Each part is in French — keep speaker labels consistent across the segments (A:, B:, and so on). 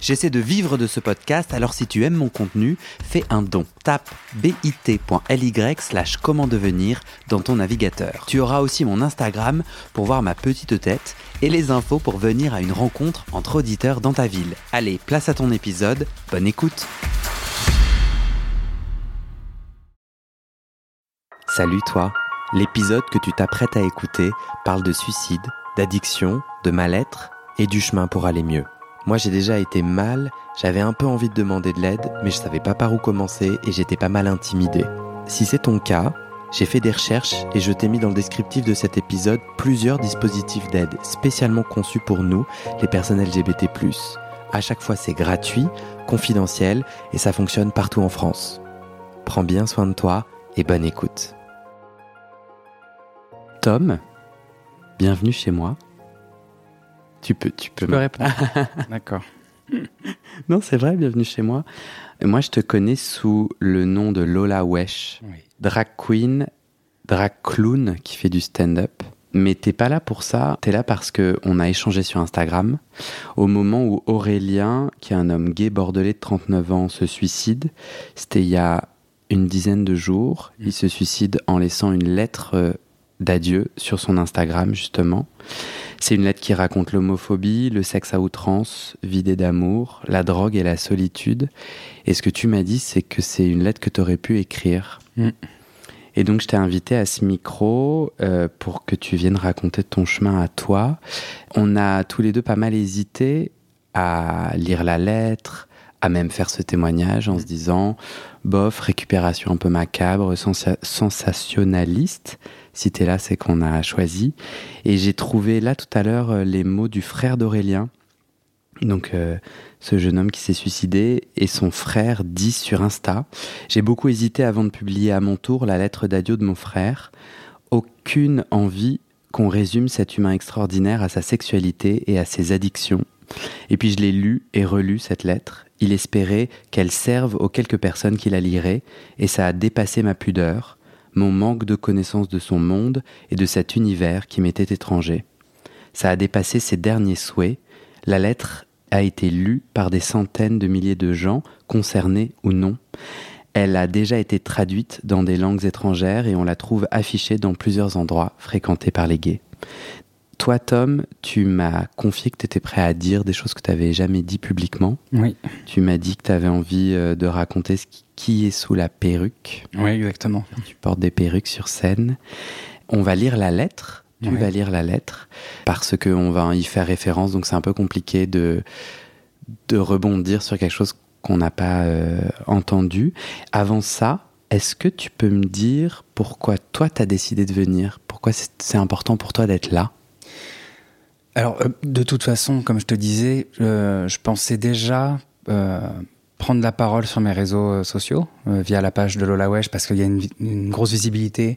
A: J'essaie de vivre de ce podcast, alors si tu aimes mon contenu, fais un don. Tape bit.ly slash comment devenir dans ton navigateur. Tu auras aussi mon Instagram pour voir ma petite tête et les infos pour venir à une rencontre entre auditeurs dans ta ville. Allez, place à ton épisode, bonne écoute Salut toi L'épisode que tu t'apprêtes à écouter parle de suicide, d'addiction, de mal-être et du chemin pour aller mieux. Moi j'ai déjà été mal, j'avais un peu envie de demander de l'aide, mais je savais pas par où commencer et j'étais pas mal intimidé. Si c'est ton cas, j'ai fait des recherches et je t'ai mis dans le descriptif de cet épisode plusieurs dispositifs d'aide spécialement conçus pour nous, les personnes LGBT+. À chaque fois c'est gratuit, confidentiel et ça fonctionne partout en France. Prends bien soin de toi et bonne écoute. Tom, bienvenue chez moi. Tu peux, tu peux,
B: me répondre. D'accord.
A: Non, c'est vrai, bienvenue chez moi. Moi, je te connais sous le nom de Lola Wesh, drag queen, drag clown qui fait du stand-up. Mais t'es pas là pour ça, t'es là parce que on a échangé sur Instagram au moment où Aurélien, qui est un homme gay bordelais de 39 ans, se suicide. C'était il y a une dizaine de jours. Il se suicide en laissant une lettre euh, d'adieu sur son Instagram, justement. C'est une lettre qui raconte l'homophobie, le sexe à outrance, vidé d'amour, la drogue et la solitude. Et ce que tu m'as dit, c'est que c'est une lettre que tu aurais pu écrire. Mm. Et donc, je t'ai invité à ce micro euh, pour que tu viennes raconter ton chemin à toi. On a tous les deux pas mal hésité à lire la lettre, à même faire ce témoignage en se disant, bof, récupération un peu macabre, sensationnaliste. Si là, c'est qu'on a choisi. Et j'ai trouvé là tout à l'heure euh, les mots du frère d'Aurélien. Donc, euh, ce jeune homme qui s'est suicidé et son frère dit sur Insta J'ai beaucoup hésité avant de publier à mon tour la lettre d'adieu de mon frère. Aucune envie qu'on résume cet humain extraordinaire à sa sexualité et à ses addictions. Et puis je l'ai lu et relu cette lettre. Il espérait qu'elle serve aux quelques personnes qui la liraient, et ça a dépassé ma pudeur mon manque de connaissance de son monde et de cet univers qui m'était étranger. Ça a dépassé ses derniers souhaits. La lettre a été lue par des centaines de milliers de gens, concernés ou non. Elle a déjà été traduite dans des langues étrangères et on la trouve affichée dans plusieurs endroits fréquentés par les gays. Toi, Tom, tu m'as confié que tu étais prêt à dire des choses que tu n'avais jamais dit publiquement.
B: Oui.
A: Tu m'as dit que tu avais envie euh, de raconter ce qui est sous la perruque.
B: Oui, exactement.
A: Tu portes des perruques sur scène. On va lire la lettre. Tu vas lire la lettre parce qu'on va y faire référence, donc c'est un peu compliqué de, de rebondir sur quelque chose qu'on n'a pas euh, entendu. Avant ça, est-ce que tu peux me dire pourquoi toi tu as décidé de venir? Pourquoi c'est important pour toi d'être là?
B: Alors, euh, de toute façon, comme je te disais, euh, je pensais déjà euh, prendre la parole sur mes réseaux sociaux, via la page de Lola Wesh, parce qu'il y a une, grosse visibilité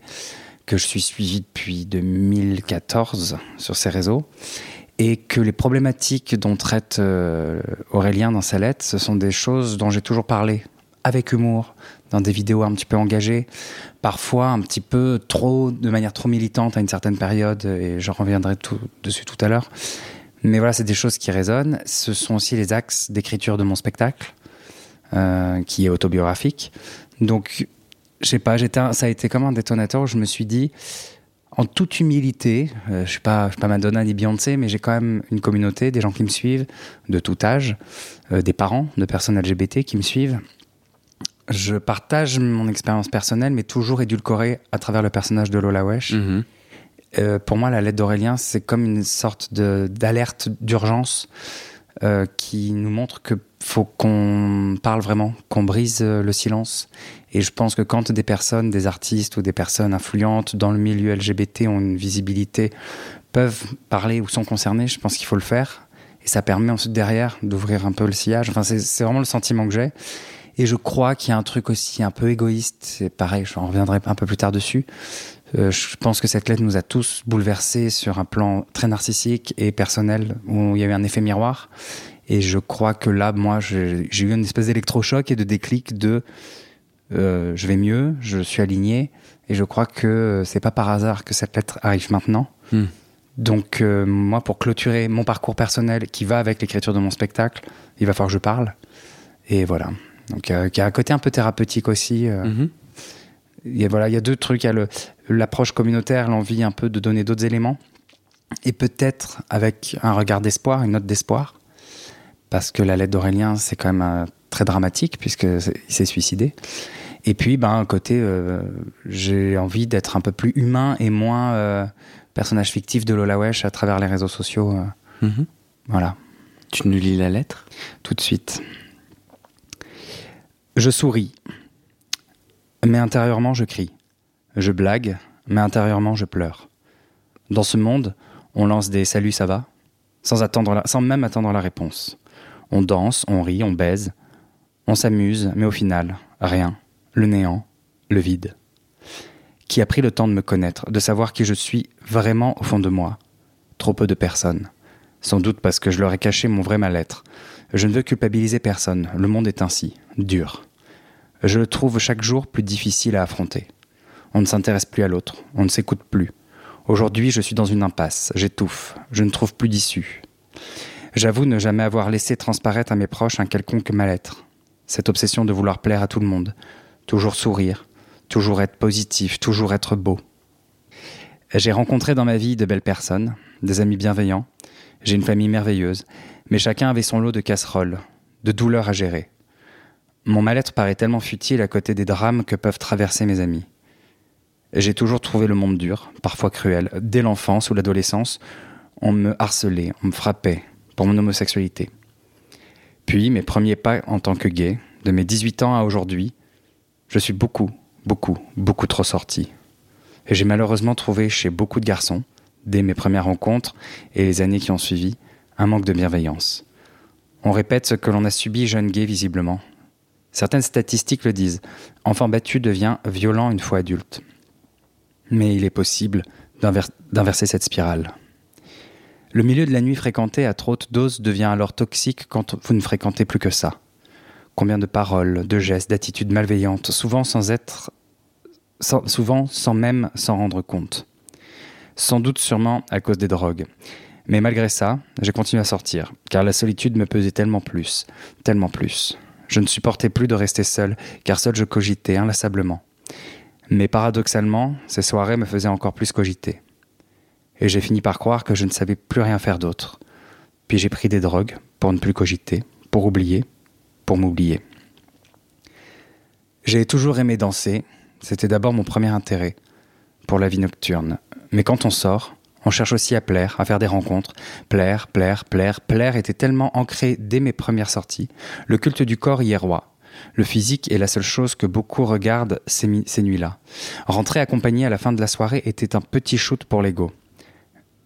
B: que je suis suivi depuis 2014 sur ces réseaux, et que les problématiques dont traite Aurélien dans sa lettre, ce sont des choses dont j'ai toujours parlé, avec humour, dans des vidéos un petit peu engagées, parfois un petit peu trop, de manière trop militante à une certaine période, et je reviendrai tout, dessus tout à l'heure. Mais voilà, c'est des choses qui résonnent. Ce sont aussi les axes d'écriture de mon spectacle, euh, qui est autobiographique. Donc, je sais pas, ça a été comme un détonateur où je me suis dit, en toute humilité, euh, je suis pas, suis pas Madonna ni Beyoncé, mais j'ai quand même une communauté, des gens qui me suivent de tout âge, euh, des parents de personnes LGBT qui me suivent, je partage mon expérience personnelle, mais toujours édulcorée à travers le personnage de Lola Wesh. Mhm. Euh, pour moi, la lettre d'Aurélien, c'est comme une sorte d'alerte d'urgence euh, qui nous montre que faut qu'on parle vraiment, qu'on brise euh, le silence. Et je pense que quand des personnes, des artistes ou des personnes influentes dans le milieu LGBT ont une visibilité, peuvent parler ou sont concernées, je pense qu'il faut le faire. Et ça permet ensuite derrière d'ouvrir un peu le sillage. Enfin, c'est vraiment le sentiment que j'ai. Et je crois qu'il y a un truc aussi un peu égoïste. C'est pareil, j'en reviendrai un peu plus tard dessus. Euh, je pense que cette lettre nous a tous bouleversés sur un plan très narcissique et personnel, où il y a eu un effet miroir. Et je crois que là, moi, j'ai eu une espèce d'électrochoc et de déclic de euh, je vais mieux, je suis aligné, et je crois que c'est pas par hasard que cette lettre arrive maintenant. Hmm. Donc, euh, moi, pour clôturer mon parcours personnel qui va avec l'écriture de mon spectacle, il va falloir que je parle. Et voilà. Donc, il y a un côté un peu thérapeutique aussi. Euh. Et voilà, il y a deux trucs. Il y a l'approche communautaire, l'envie un peu de donner d'autres éléments. Et peut-être avec un regard d'espoir, une note d'espoir. Parce que la lettre d'Aurélien, c'est quand même euh, très dramatique, puisqu'il s'est suicidé. Et puis, ben, un côté, euh, j'ai envie d'être un peu plus humain et moins personnage fictif de Lola Wesh à travers les réseaux sociaux. Mhm. Voilà.
A: Tu nous lis la lettre?
B: Tout de suite. Je souris, mais intérieurement je crie. Je blague, mais intérieurement je pleure. Dans ce monde, on lance des salut ça va? Sans, sans même attendre la réponse. On danse, on rit, on baise, on s'amuse, mais au final, rien, le néant, le vide. Qui a pris le temps de me connaître, de savoir qui je suis vraiment au fond de moi? Trop peu de personnes. Sans doute parce que je leur ai caché mon vrai mal-être, je ne veux culpabiliser personne, le monde est ainsi, dur. Je le trouve chaque jour plus difficile à affronter. On ne s'intéresse plus à l'autre, on ne s'écoute plus. Aujourd'hui, je suis dans une impasse, j'étouffe, je ne trouve plus d'issue. J'avoue ne jamais avoir laissé transparaître à mes proches un quelconque mal-être. Cette obsession de vouloir plaire à tout le monde, toujours sourire, toujours être positif, toujours être beau. J'ai rencontré dans ma vie de belles personnes, des amis bienveillants, j'ai une famille merveilleuse, mais chacun avait son lot de casseroles, de douleurs à gérer. Mon mal-être paraît tellement futile à côté des drames que peuvent traverser mes amis. J'ai toujours trouvé le monde dur, parfois cruel. Dès l'enfance ou l'adolescence, on me harcelait, on me frappait pour mon homosexualité. Puis mes premiers pas en tant que gay, de mes 18 ans à aujourd'hui, je suis beaucoup, beaucoup, beaucoup trop sorti. Et j'ai malheureusement trouvé chez beaucoup de garçons, dès mes premières rencontres et les années qui ont suivi, un manque de bienveillance. On répète ce que l'on a subi jeune gay visiblement. Certaines statistiques le disent. Enfant battu devient violent une fois adulte. Mais il est possible d'inverser cette spirale. Le milieu de la nuit fréquenté à trop haute dose devient alors toxique quand vous ne fréquentez plus que ça. Combien de paroles, de gestes, d'attitudes malveillantes, souvent sans être, souvent sans même s'en rendre compte. Sans doute sûrement à cause des drogues. Mais malgré ça, j'ai continué à sortir, car la solitude me pesait tellement plus, tellement plus. Je ne supportais plus de rester seul, car seul je cogitais inlassablement. Mais paradoxalement, ces soirées me faisaient encore plus cogiter. Et j'ai fini par croire que je ne savais plus rien faire d'autre. Puis j'ai pris des drogues pour ne plus cogiter, pour oublier, pour m'oublier. J'ai toujours aimé danser, c'était d'abord mon premier intérêt pour la vie nocturne. Mais quand on sort, on cherche aussi à plaire, à faire des rencontres. Plaire, plaire, plaire, plaire était tellement ancré dès mes premières sorties. Le culte du corps y est roi. Le physique est la seule chose que beaucoup regardent ces, nuits-là. Rentrer accompagné à la fin de la soirée était un petit shoot pour l'ego.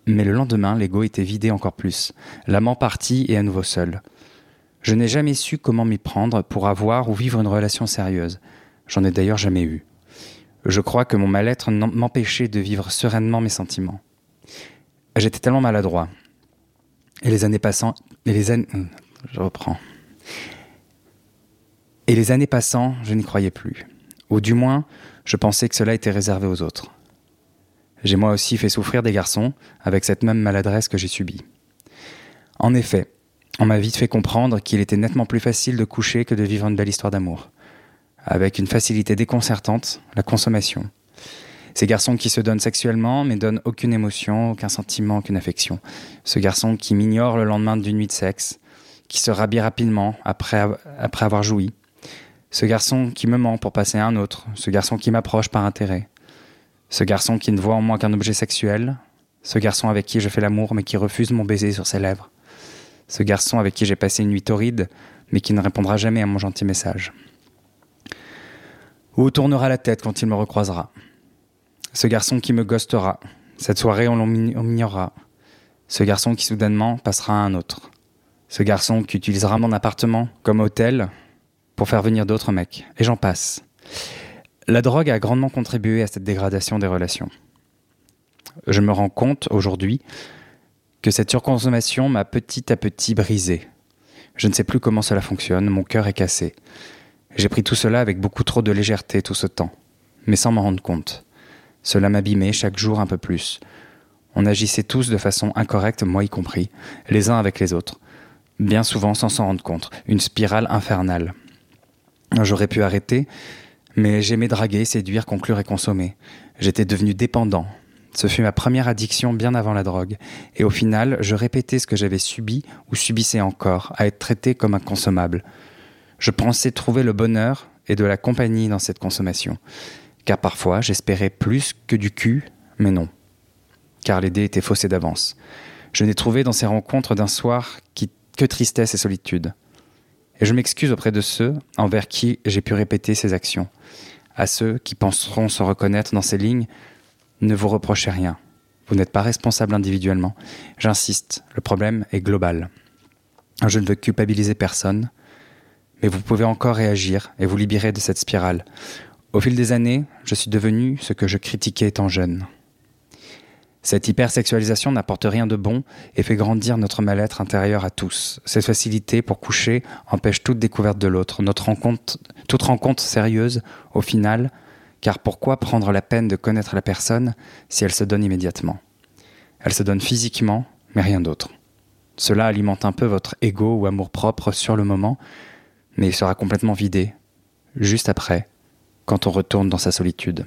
B: Mais le lendemain, l'ego était vidé encore plus. L'amant parti et à nouveau seul. Je n'ai jamais su comment m'y prendre pour avoir ou vivre une relation sérieuse. J'en ai d'ailleurs jamais eu. Je crois que mon mal-être m'empêchait de vivre sereinement mes sentiments. J'étais tellement maladroit. Et les années passant, et les années, euh, je reprends. Et les années passant, je n'y croyais plus. Ou du moins, je pensais que cela était réservé aux autres. J'ai moi aussi fait souffrir des garçons avec cette même maladresse que j'ai subie. En effet, on m'a vite fait comprendre qu'il était nettement plus facile de coucher que de vivre une belle histoire d'amour. Avec une facilité déconcertante, la consommation, ces garçons qui se donnent sexuellement mais donnent aucune émotion, aucun sentiment, aucune affection. Ce garçon qui m'ignore le lendemain d'une nuit de sexe, qui se rhabille rapidement après, avoir joui. Ce garçon qui me ment pour passer à un autre. Ce garçon qui m'approche par intérêt. Ce garçon qui ne voit en moi qu'un objet sexuel. Ce garçon avec qui je fais l'amour mais qui refuse mon baiser sur ses lèvres. Ce garçon avec qui j'ai passé une nuit torride mais qui ne répondra jamais à mon gentil message. Ou tournera la tête quand il me recroisera? Ce garçon qui me ghostera. Cette soirée, on m'ignorera. Ce garçon qui soudainement passera à un autre. Ce garçon qui utilisera mon appartement comme hôtel pour faire venir d'autres mecs. Et j'en passe. La drogue a grandement contribué à cette dégradation des relations. Je me rends compte aujourd'hui que cette surconsommation m'a petit à petit brisé. Je ne sais plus comment cela fonctionne, mon cœur est cassé. J'ai pris tout cela avec beaucoup trop de légèreté tout ce temps, mais sans m'en rendre compte. Cela m'abîmait chaque jour un peu plus. On agissait tous de façon incorrecte, moi y compris, les uns avec les autres, bien souvent sans s'en rendre compte, une spirale infernale. J'aurais pu arrêter, mais j'aimais draguer, séduire, conclure et consommer. J'étais devenu dépendant. Ce fut ma première addiction bien avant la drogue, et au final, je répétais ce que j'avais subi ou subissais encore, à être traité comme un consommable. Je pensais trouver le bonheur et de la compagnie dans cette consommation, car parfois j'espérais plus que du cul, mais non car les dés étaient faussés d'avance. Je n'ai trouvé dans ces rencontres d'un soir que tristesse et solitude. Et je m'excuse auprès de ceux envers qui j'ai pu répéter ces actions. À ceux qui penseront se reconnaître dans ces lignes, ne vous reprochez rien. Vous n'êtes pas responsable individuellement. J'insiste, le problème est global. Je ne veux culpabiliser personne, mais vous pouvez encore réagir et vous libérer de cette spirale. Au fil des années, je suis devenu ce que je critiquais étant jeune. Cette hypersexualisation n'apporte rien de bon et fait grandir notre mal-être intérieur à tous. Cette facilité pour coucher empêche toute découverte de l'autre, toute rencontre sérieuse au final, car pourquoi prendre la peine de connaître la personne si elle se donne immédiatement? Elle se donne physiquement, mais rien d'autre. Cela alimente un peu votre ego ou amour-propre sur le moment, mais il sera complètement vidé, juste après, quand on retourne dans sa solitude.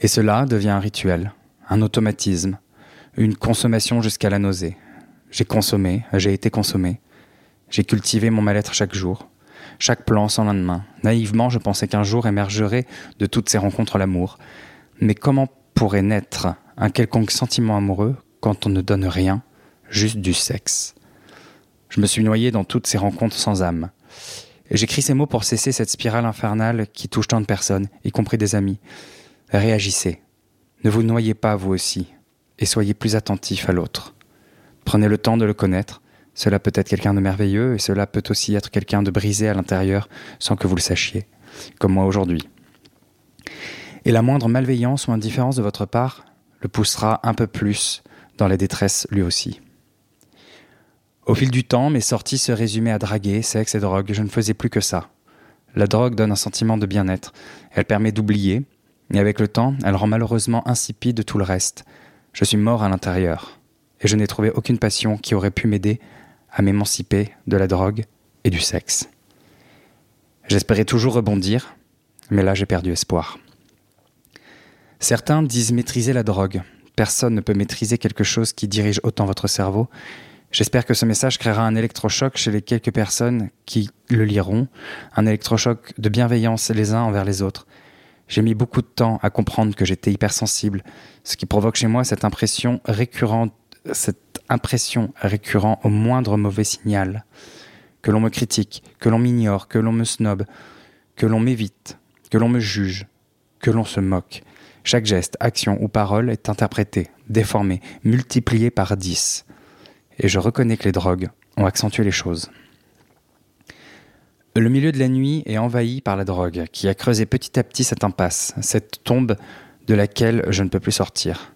B: Et cela devient un rituel, un automatisme, une consommation jusqu'à la nausée. J'ai consommé, j'ai été consommé. J'ai cultivé mon mal-être chaque jour, chaque plan sans lendemain. Naïvement, je pensais qu'un jour émergerait de toutes ces rencontres l'amour. Mais comment pourrait naître un quelconque sentiment amoureux quand on ne donne rien, juste du sexe? Je me suis noyé dans toutes ces rencontres sans âme. J'écris ces mots pour cesser cette spirale infernale qui touche tant de personnes, y compris des amis. Réagissez, ne vous noyez pas vous aussi, et soyez plus attentif à l'autre. Prenez le temps de le connaître, cela peut être quelqu'un de merveilleux, et cela peut aussi être quelqu'un de brisé à l'intérieur sans que vous le sachiez, comme moi aujourd'hui. Et la moindre malveillance ou indifférence de votre part le poussera un peu plus dans la détresse lui aussi. Au fil du temps, mes sorties se résumaient à draguer, sexe et drogue. Je ne faisais plus que ça. La drogue donne un sentiment de bien-être. Elle permet d'oublier, et avec le temps, elle rend malheureusement insipide tout le reste. Je suis mort à l'intérieur, et je n'ai trouvé aucune passion qui aurait pu m'aider à m'émanciper de la drogue et du sexe. J'espérais toujours rebondir, mais là j'ai perdu espoir. Certains disent maîtriser la drogue. Personne ne peut maîtriser quelque chose qui dirige autant votre cerveau. J'espère que ce message créera un électrochoc chez les quelques personnes qui le liront, un électrochoc de bienveillance les uns envers les autres, j'ai mis beaucoup de temps à comprendre que j'étais hypersensible, ce qui provoque chez moi cette impression récurrente, cette impression récurrente au moindre mauvais signal. Que l'on me critique, que l'on m'ignore, que l'on me snobe, que l'on m'évite, que l'on me juge, que l'on se moque. Chaque geste, action ou parole est interprété, déformé, multiplié par dix. Et je reconnais que les drogues ont accentué les choses. Le milieu de la nuit est envahi par la drogue, qui a creusé petit à petit cette impasse, cette tombe de laquelle je ne peux plus sortir.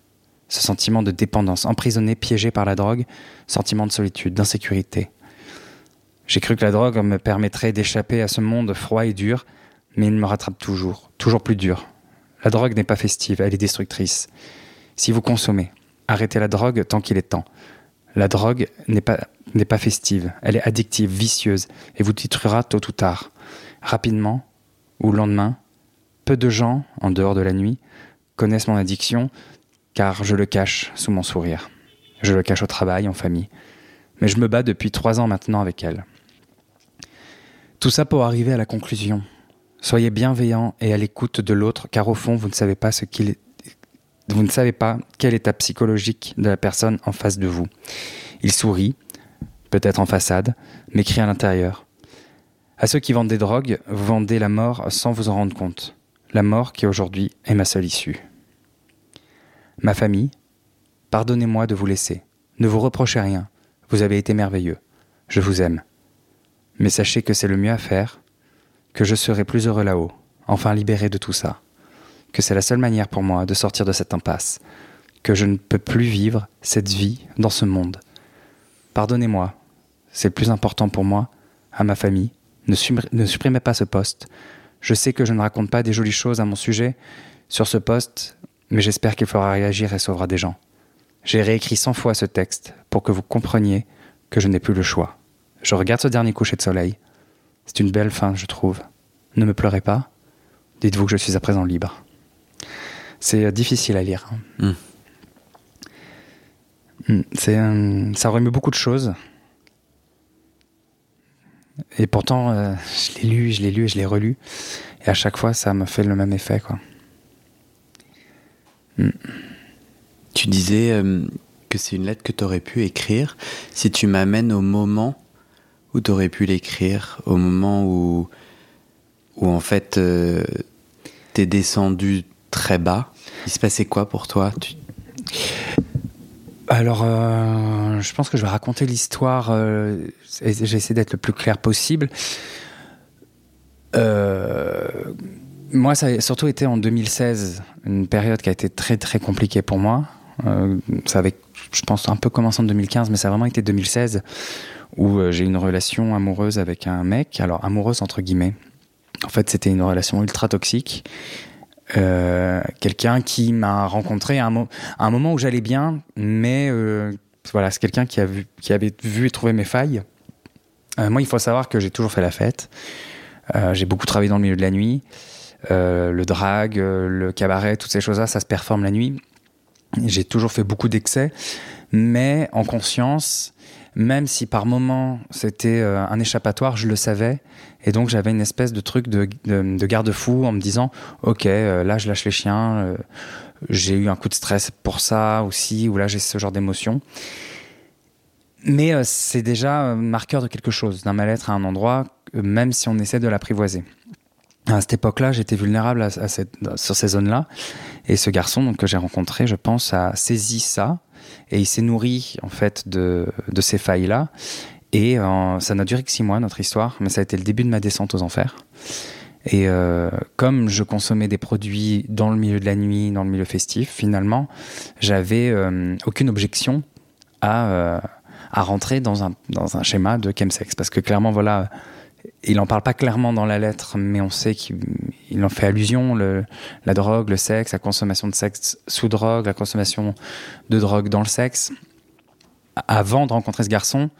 B: Ce sentiment de dépendance, emprisonné, piégé par la drogue, sentiment de solitude, d'insécurité. J'ai cru que la drogue me permettrait d'échapper à ce monde froid et dur, mais il me rattrape toujours, toujours plus dur. La drogue n'est pas festive, elle est destructrice. Si vous consommez, arrêtez la drogue tant qu'il est temps. La drogue n'est pas festive, elle est addictive, vicieuse, et vous détruira tôt ou tard. Rapidement, ou le lendemain, peu de gens, en dehors de la nuit, connaissent mon addiction, car je le cache sous mon sourire. Je le cache au travail, en famille. Mais je me bats depuis trois ans maintenant avec elle. Tout ça pour arriver à la conclusion. Soyez bienveillant et à l'écoute de l'autre, car au fond, vous ne savez pas ce qu'il. Vous ne savez pas quel état psychologique de la personne en face de vous. Il sourit, peut-être en façade, mais crie à l'intérieur. À ceux qui vendent des drogues, vous vendez la mort sans vous en rendre compte. La mort qui aujourd'hui est ma seule issue. Ma famille, pardonnez-moi de vous laisser. Ne vous reprochez rien. Vous avez été merveilleux. Je vous aime. Mais sachez que c'est le mieux à faire, que je serai plus heureux là-haut, enfin libéré de tout ça, que c'est la seule manière pour moi de sortir de cette impasse, que je ne peux plus vivre cette vie dans ce monde. Pardonnez-moi c'est le plus important pour moi, à ma famille. Ne, supprimez pas ce poste. Je sais que je ne raconte pas des jolies choses à mon sujet sur ce poste, mais j'espère qu'il fera réagir et sauvera des gens. J'ai réécrit cent fois ce texte pour que vous compreniez que je n'ai plus le choix. Je regarde ce dernier coucher de soleil. C'est une belle fin, je trouve. Ne me pleurez pas. Dites-vous que je suis à présent libre. C'est euh, difficile à lire. Hmm, c'est, euh, ça remet beaucoup de choses. Et pourtant, euh, je l'ai lu, je l'ai lu et je l'ai relu. Et à chaque fois, ça me fait le même effet. Quoi.
A: Hmm. Tu disais que c'est une lettre que tu aurais pu écrire. Si tu m'amènes au moment où tu aurais pu l'écrire, au moment où, où en fait, tu es descendu très bas, il se passait quoi pour toi?
B: Alors, euh, je pense que je vais raconter l'histoire. Euh, J'essaie d'être le plus clair possible. Euh, moi, ça a surtout été en 2016, une période qui a été très très compliquée pour moi. ça avait, je pense, un peu commencé en 2015, mais ça a vraiment été 2016 où j'ai une relation amoureuse avec un mec. Alors, amoureuse entre guillemets. En fait, c'était une relation ultra toxique euh, quelqu'un qui m'a rencontré à un, moment où j'allais bien, mais euh, voilà, c'est quelqu'un qui, a vu, qui avait vu et trouvé mes failles. Euh, moi, il faut savoir que j'ai toujours fait la fête. j'ai beaucoup travaillé dans le milieu de la nuit. le drag, le cabaret, toutes ces choses-là, ça se performe la nuit. J'ai toujours fait beaucoup d'excès, mais en conscience, même si par moment c'était euh, un échappatoire, je le savais. Et donc j'avais une espèce de truc de, garde-fou en me disant, ok, euh, là je lâche les chiens, euh, j'ai eu un coup de stress pour ça aussi, ou là j'ai ce genre d'émotion. Mais c'est déjà marqueur de quelque chose, d'un mal-être à un endroit, même si on essaie de l'apprivoiser. À cette époque-là, j'étais vulnérable sur ces zones-là. Et ce garçon donc, que j'ai rencontré, je pense, a saisi ça et il s'est nourri en fait de, de ces failles-là. Et euh, ça n'a duré que six mois, notre histoire, mais ça a été le début de ma descente aux enfers. Et euh, comme je consommais des produits dans le milieu de la nuit, dans le milieu festif, finalement, j'avais euh, aucune objection à, à rentrer dans un, dans un schéma de chemsex. Parce que clairement, voilà, il n'en parle pas clairement dans la lettre, mais on sait qu'il en fait allusion. La drogue, le sexe, la consommation de sexe sous drogue, la consommation de drogue dans le sexe. Avant de rencontrer ce garçon,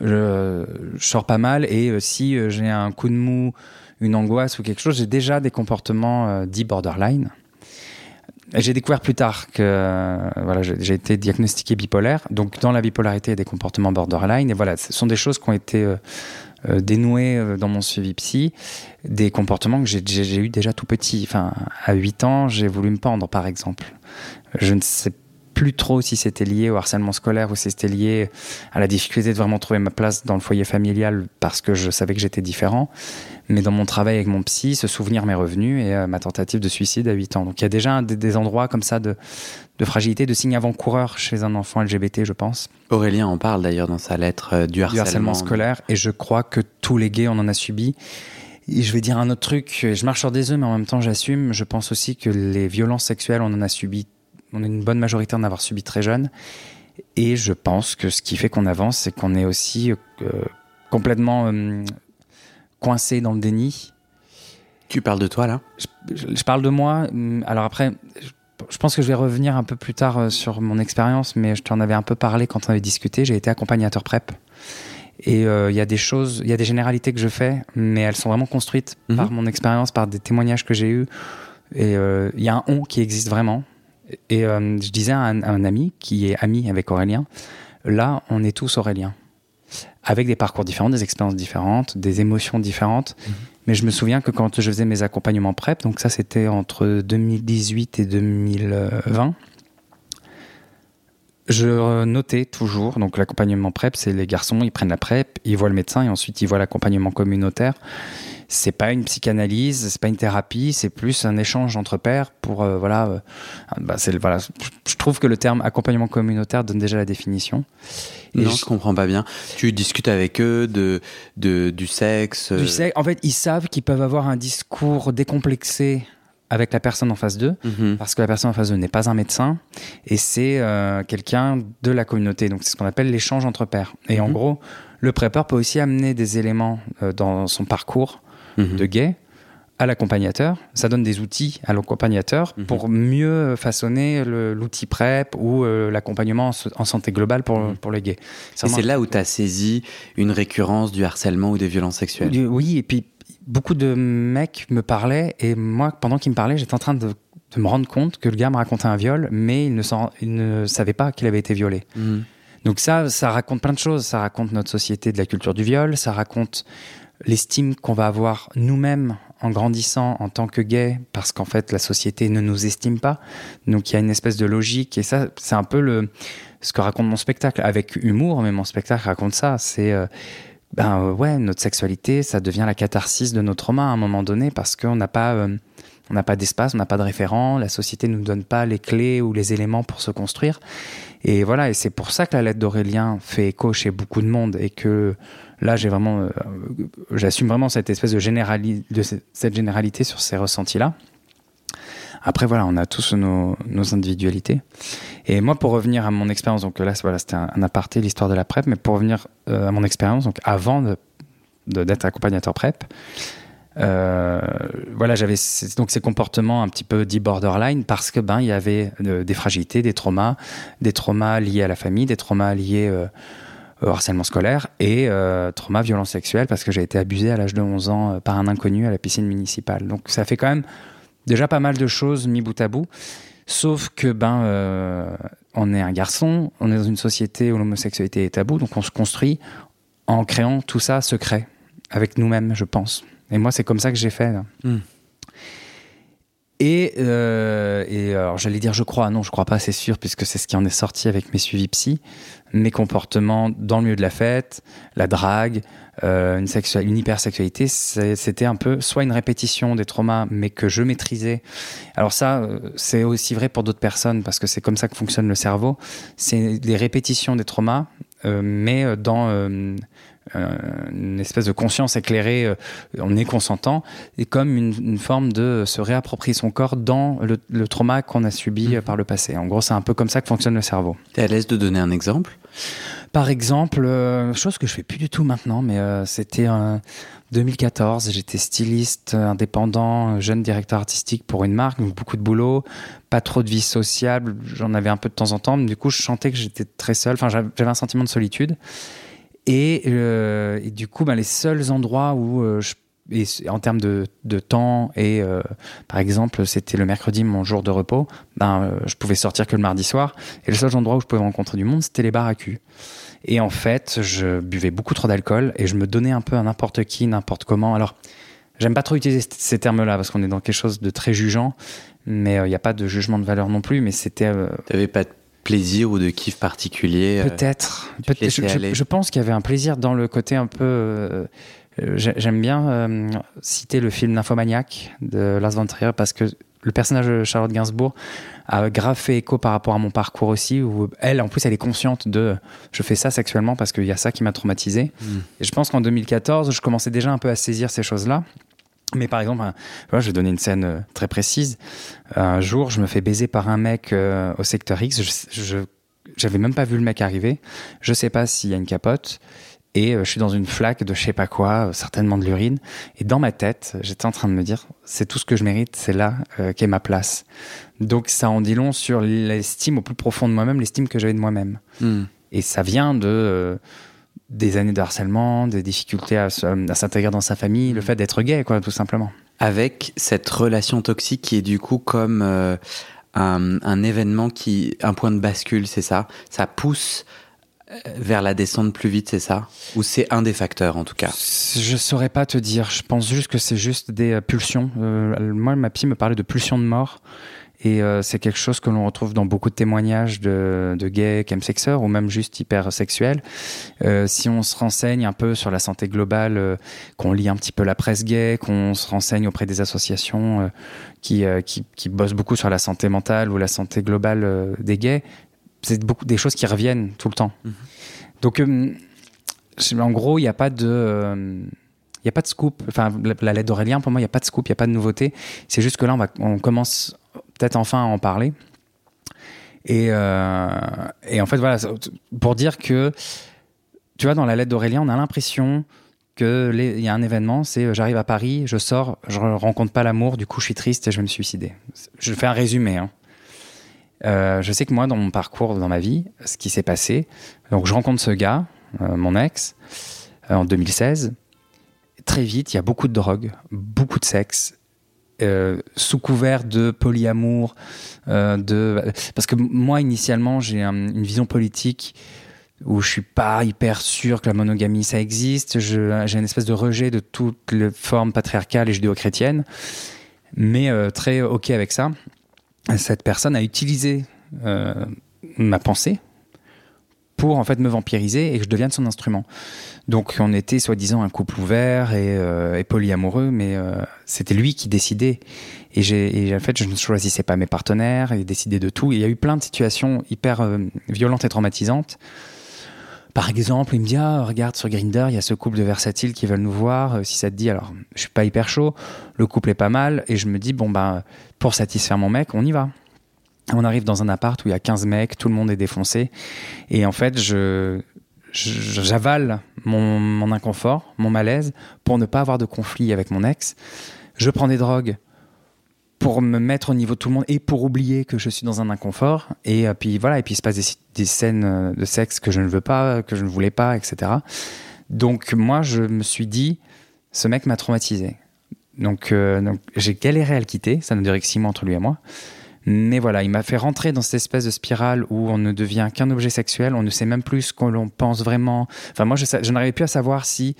B: je, sors pas mal et euh, si euh, j'ai un coup de mou, une angoisse ou quelque chose, j'ai déjà des comportements euh, dits borderline. J'ai découvert plus tard que voilà, j'ai été diagnostiqué bipolaire. Donc, dans la bipolarité, il y a des comportements borderline. Et voilà, ce sont des choses qui ont été dénouer euh, dans mon suivi psy des comportements que j'ai eu déjà tout petit. Enfin, à 8 ans, j'ai voulu me pendre, par exemple. Je ne sais plus trop si c'était lié au harcèlement scolaire ou si c'était lié à la difficulté de vraiment trouver ma place dans le foyer familial parce que je savais que j'étais différent. Mais dans mon travail avec mon psy, ce souvenir m'est revenu et euh, ma tentative de suicide à 8 ans. Donc il y a déjà des, endroits comme ça de, de fragilité, de signes avant-coureurs chez un enfant LGBT, je pense.
A: Aurélien en parle d'ailleurs dans sa lettre euh, du, harcèlement.
B: scolaire et je crois que tous les gays, on en a subi. Et je vais dire un autre truc, je marche sur des œufs, mais en même temps j'assume. Je pense aussi que les violences sexuelles, on en a subi, on est une bonne majorité en avoir subi très jeune. Et je pense que ce qui fait qu'on avance, c'est qu'on est aussi euh, complètement coincé dans le déni.
A: Tu parles de toi là?
B: Je, parle de moi. Alors après, je pense que je vais revenir un peu plus tard euh, sur mon expérience, mais je t'en avais un peu parlé quand on avait discuté. J'ai été accompagnateur PrEP. Et euh, il y a des choses, il y a des généralités que je fais, mais elles sont vraiment construites mhm. par mon expérience, par des témoignages que j'ai eus. Et euh, il y a un on qui existe vraiment. Et je disais à un, à un, ami qui est ami avec Aurélien, là, on est tous Auréliens avec des parcours différents, des expériences différentes, des émotions différentes. Mhm. Mais je me souviens que quand je faisais mes accompagnements PrEP, donc ça c'était entre 2018 et 2020, je notais toujours, donc l'accompagnement PrEP, c'est les garçons, ils prennent la PrEP, ils voient le médecin et ensuite ils voient l'accompagnement communautaire c'est pas une psychanalyse, c'est pas une thérapie, c'est plus un échange entre pairs pour euh, voilà, euh, bah, c'est voilà. Je trouve que le terme accompagnement communautaire donne déjà la définition.
A: Et non, je... comprends pas bien. Tu discutes avec eux de, de du sexe.
B: Du sexe. En fait, ils savent qu'ils peuvent avoir un discours décomplexé avec la personne en face d'eux,
A: Mhm.
B: parce que la personne en face d'eux n'est pas un médecin, et c'est euh, quelqu'un de la communauté. Donc c'est ce qu'on appelle l'échange entre pairs. Et en
A: Mhm.
B: gros, le prépeur peut aussi amener des éléments euh, dans son parcours
A: Mhm.
B: de gay à l'accompagnateur. Ça donne des outils à l'accompagnateur
A: Mhm.
B: pour mieux façonner l'outil PrEP ou euh, l'accompagnement en, santé globale pour,
A: Mhm.
B: pour les gays.
A: Et c'est là où tu as saisi une récurrence du harcèlement ou des violences sexuelles.
B: Du- Oui, et puis beaucoup de mecs me parlaient, et moi, pendant qu'ils me parlaient, j'étais en train de, de me rendre compte que le gars me racontait un viol, mais il ne, s'en- il ne savait pas qu'il avait été violé. Donc ça, ça raconte plein de choses. Ça raconte notre société de la culture du viol, ça raconte l'estime qu'on va avoir nous-mêmes en grandissant en tant que gay, parce qu'en fait, la société ne nous estime pas. Donc il y a une espèce de logique, et ça, c'est un peu le, ce que raconte mon spectacle, avec humour, mais mon spectacle raconte ça. C'est, euh, ben euh, ouais, notre sexualité, ça devient la catharsis de nos traumas à un moment donné, parce qu'on n'a pas... euh, n'a pas d'espace, on n'a pas de référent, la société ne nous donne pas les clés ou les éléments pour se construire. Et voilà, et c'est pour ça que la lettre d'Aurélien fait écho chez beaucoup de monde et que là, euh, j'assume vraiment cette espèce de, généralité sur ces ressentis-là. Après, voilà, on a tous nos, individualités. Et moi, pour revenir à mon expérience, donc là, c'était un, un aparté, l'histoire de la PrEP, mais pour revenir euh, à mon expérience, donc avant d'être accompagnateur PrEP, euh, voilà, j'avais donc ces comportements un petit peu dit borderline parce que ben il y avait des fragilités, des traumas, des traumas liés à la famille, des traumas liés harcèlement scolaire et euh, traumas violence sexuelle parce que j'ai été abusé à l'âge de 11 ans euh, par un inconnu à la piscine municipale. Donc ça fait quand même déjà pas mal de choses mis bout à bout. Sauf que ben euh, on est un garçon, on est dans une société où l'homosexualité est tabou, donc on se construit en créant tout ça secret avec nous-mêmes, je pense. Et moi, c'est comme ça que j'ai fait. Et, euh, et alors, j'allais dire je crois, non, je crois pas, c'est sûr, puisque c'est ce qui en est sorti avec mes suivis psy. Mes comportements dans le milieu de la fête, la drague, euh, une, sexual- une hypersexualité, c'était un peu soit une répétition des traumas, mais que je maîtrisais. Alors ça, euh, c'est aussi vrai pour d'autres personnes, parce que c'est comme ça que fonctionne le cerveau. C'est des répétitions des traumas, mais dans une espèce de conscience éclairée, euh, on est consentant, et comme une, une forme de se réapproprier son corps dans le, le trauma qu'on a subi euh, par le passé. En gros, c'est un peu comme ça que fonctionne le cerveau.
A: T'es à l'aise de donner un exemple?
B: Par exemple, euh, chose que je fais plus du tout maintenant, mais euh, c'était en 2014, j'étais styliste euh, indépendant, euh, jeune directeur artistique pour une marque, donc beaucoup de boulot, pas trop de vie sociable, j'en avais un peu de temps en temps, mais du coup je sentais que j'étais très seul, enfin j'avais un sentiment de solitude. Et, euh, et du coup, ben, les seuls endroits où euh, en termes de, temps et euh, par exemple c'était le mercredi mon jour de repos ben je pouvais sortir que le mardi soir. Et le seul endroit où je pouvais rencontrer du monde c'était les bars à cul et en fait je buvais beaucoup trop d'alcool et je me donnais un peu à n'importe qui n'importe comment. Alors j'aime pas trop utiliser ces termes là parce qu'on est dans quelque chose de très jugeant mais il n'y a pas de jugement de valeur non plus mais c'était
A: T'avais pas de plaisir ou de kiff particulier euh,
B: Peut-être. Peut-être. Je, je- pense qu'il y avait un plaisir dans le côté un peu. euh, euh, j'ai- J'aime bien euh, citer le film Nymphomaniac de Lars von Trier parce que le personnage de Charlotte Gainsbourg a grave fait écho par rapport à mon parcours aussi. Où elle, en plus, elle est consciente de je fais ça sexuellement parce qu'il y a ça qui m'a traumatisé.
A: Mm.
B: Et je pense qu'en 2014, je commençais déjà un peu à saisir ces choses-là. Mais par exemple, je vais donner une scène euh, très précise. Un jour, je me fais baiser par un mec euh, au secteur X. Je, j'avais même pas vu le mec arriver. Je sais pas s'il y a une capote. Et euh, je suis dans une flaque de je sais pas quoi, certainement de l'urine. Et dans ma tête, j'étais en train de me dire, c'est tout ce que je mérite, c'est là qu'est ma place. Donc ça en dit long sur l'estime au plus profond de moi-même, l'estime que j'avais de moi-même.
A: Hmm.
B: Et ça vient de des années de harcèlement, des difficultés à, s'intégrer dans sa famille, le fait d'être gay, quoi, tout simplement.
A: Avec cette relation toxique qui est du coup comme euh, un, un événement qui, un point de bascule, c'est ça? Ça pousse euh, vers la descente plus vite, c'est ça? Ou c'est un des facteurs en tout cas?
B: Je saurais pas te dire. Je pense juste que c'est juste des euh, pulsions. Euh, moi, ma psy me parlait de pulsions de mort. Et euh, c'est quelque chose que l'on retrouve dans beaucoup de témoignages de, de gays, chemsexeurs ou même juste hypersexuels. Euh, si on se renseigne un peu sur la santé globale, euh, qu'on lit un petit peu la presse gay, qu'on se renseigne auprès des associations euh, qui, qui, qui bossent beaucoup sur la santé mentale ou la santé globale des gays, c'est beaucoup des choses qui reviennent tout le temps.
A: Mhm.
B: Donc, en gros, il n'y a pas de. Il n'y a pas de scoop. Enfin, la, lettre d'Aurélien, pour moi, il n'y a pas de scoop, il n'y a pas de nouveauté. C'est juste que là, on, va, on commence peut-être enfin à en parler. Et, euh, et, en fait, voilà, pour dire que, tu vois, dans la lettre d'Aurélien, on a l'impression qu'il y a un événement, c'est euh, j'arrive à Paris, je sors, je rencontre pas l'amour, du coup je suis triste et je vais me suicider. Je fais un résumé. Hein. Euh, je sais que moi, dans mon parcours, dans ma vie, ce qui s'est passé, donc je rencontre ce gars, mon ex, en 2016. Très vite, il y a beaucoup de drogue, beaucoup de sexe, euh, sous couvert de polyamour, euh, de parce que moi initialement j'ai une vision politique où je suis pas hyper sûr que la monogamie ça existe. J'ai une espèce de rejet de toutes les formes patriarcales et judéo-chrétiennes, mais euh, très ok avec ça. Cette personne a utilisé ma pensée pour en fait me vampiriser et que je devienne son instrument. Donc on était soi-disant un couple ouvert et, euh, polyamoureux, mais euh, c'était lui qui décidait. Et, en fait, je ne choisissais pas mes partenaires, il décidait de tout. il y a eu plein de situations hyper euh, violentes et traumatisantes. Par exemple, il me dit ah, regarde sur Grinder, il y a ce couple de versatiles qui veulent nous voir. Si ça te dit, alors je suis pas hyper chaud, le couple est pas mal, et je me dis bon bah pour satisfaire mon mec, on y va. On arrive dans un appart où il y a 15 mecs, tout le monde est défoncé. Et en fait, j'avale mon, inconfort, mon malaise, pour ne pas avoir de conflit avec mon ex. Je prends des drogues pour me mettre au niveau de tout le monde et pour oublier que je suis dans un inconfort. Et euh, puis voilà, et puis il se passe des, scènes euh, de sexe que je ne veux pas, que je ne voulais pas, etc. Donc moi, je me suis dit, ce mec m'a traumatisé. Donc, euh, j'ai galéré à le quitter, ça n'a duré que six mois entre lui et moi. Mais voilà, il m'a fait rentrer dans cette espèce de spirale où on ne devient qu'un objet sexuel, on ne sait même plus ce que l'on pense vraiment. Enfin, moi, je, je n'arrivais plus à savoir si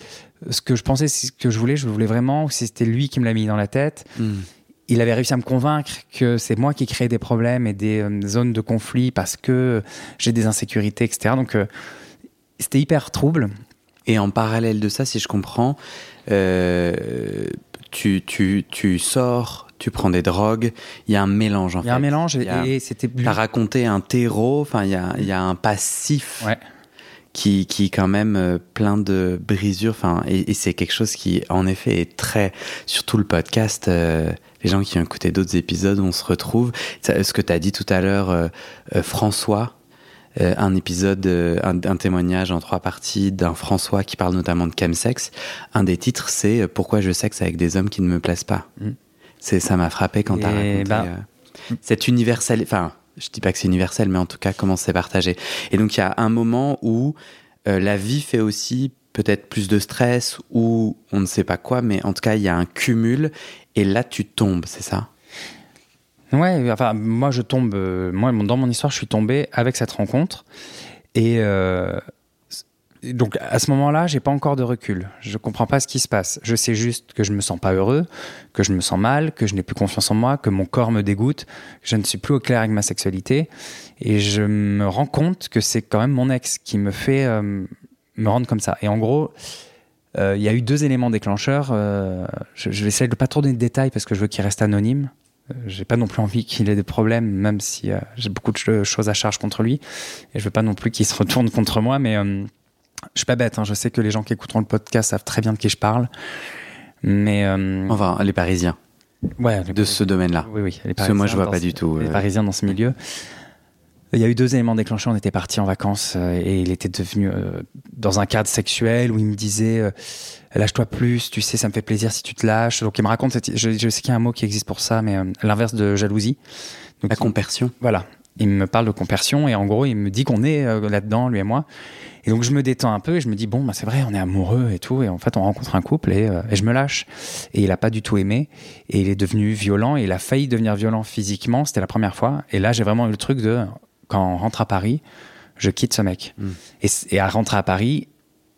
B: ce que je pensais, ce que je voulais, je voulais vraiment, ou si c'était lui qui me l'a mis dans la tête. Hmm. Il avait réussi à me convaincre que c'est moi qui créais des problèmes et des euh, zones de conflit parce que j'ai des insécurités, etc. Donc, euh, c'était hyper trouble.
A: Et en parallèle de ça, si je comprends, euh, tu, tu, tu sors tu prends des drogues, il y a un mélange en fait.
B: Il y a un mélange et, c'était
A: Tu as raconté un terreau, enfin il y a, y a, un passif qui, qui quand même euh, plein de brisures, enfin et, c'est quelque chose qui en effet est très, surtout le podcast, euh, les gens qui ont écouté d'autres épisodes, on se retrouve. Ce que tu as dit tout à l'heure, euh, François, un épisode, un, témoignage en trois parties d'un François qui parle notamment de chemsex. Un des titres, c'est Pourquoi je sexe avec des hommes qui ne me plaisent pas. Mm. C'est ça m'a frappé quand tu as raconté ben, euh, cette universelle. Enfin, je dis pas que c'est universel, mais en tout cas comment c'est partagé. Et donc il y a un moment où euh, la vie fait aussi peut-être plus de stress ou on ne sait pas quoi, mais en tout cas il y a un cumul et là tu tombes, c'est ça?
B: Ouais, enfin moi je tombe, euh, moi dans mon histoire je suis tombé avec cette rencontre et donc à ce moment-là, j'ai pas encore de recul. Je comprends pas ce qui se passe. Je sais juste que je me sens pas heureux, que je me sens mal, que je n'ai plus confiance en moi, que mon corps me dégoûte, que je ne suis plus au clair avec ma sexualité, et je me rends compte que c'est quand même mon ex qui me fait euh, me rendre comme ça. Et en gros, euh, il y a eu deux éléments déclencheurs. Euh, je, vais essayer de pas trop donner de détails parce que je veux qu'il reste anonyme. J'ai pas non plus envie qu'il ait des problèmes, même si j'ai beaucoup de choses à charge contre lui. Et je veux pas non plus qu'il se retourne contre moi, mais je suis pas bête, hein, je sais que les gens qui écouteront le podcast savent très bien de qui je parle. Mais. Euh,
A: enfin, les Parisiens.
B: Ouais,
A: de ce domaine-là.
B: Oui, oui.
A: Parce que moi, je vois pas du tout.
B: Les euh. Parisiens dans ce milieu. Il y a eu deux éléments déclencheurs. On était partis en vacances euh, et il était devenu dans un cadre sexuel où il me disait lâche-toi plus, tu sais, ça me fait plaisir si tu te lâches. Donc il me raconte, je, je sais qu'il y a un mot qui existe pour ça, mais l'inverse de jalousie.
A: Donc, La compersion.
B: Voilà. Il me parle de compersion et en gros, il me dit qu'on est là-dedans, lui et moi. Et donc je me détends un peu et je me dis bon bah c'est vrai on est amoureux et tout. Et en fait on rencontre un couple et, euh, je me lâche. Et il a pas du tout aimé. Et il est devenu violent et il a failli devenir violent physiquement. C'était la première fois. Et là j'ai vraiment eu le truc de quand on rentre à Paris je quitte ce mec. Hmm. et, à rentrer à Paris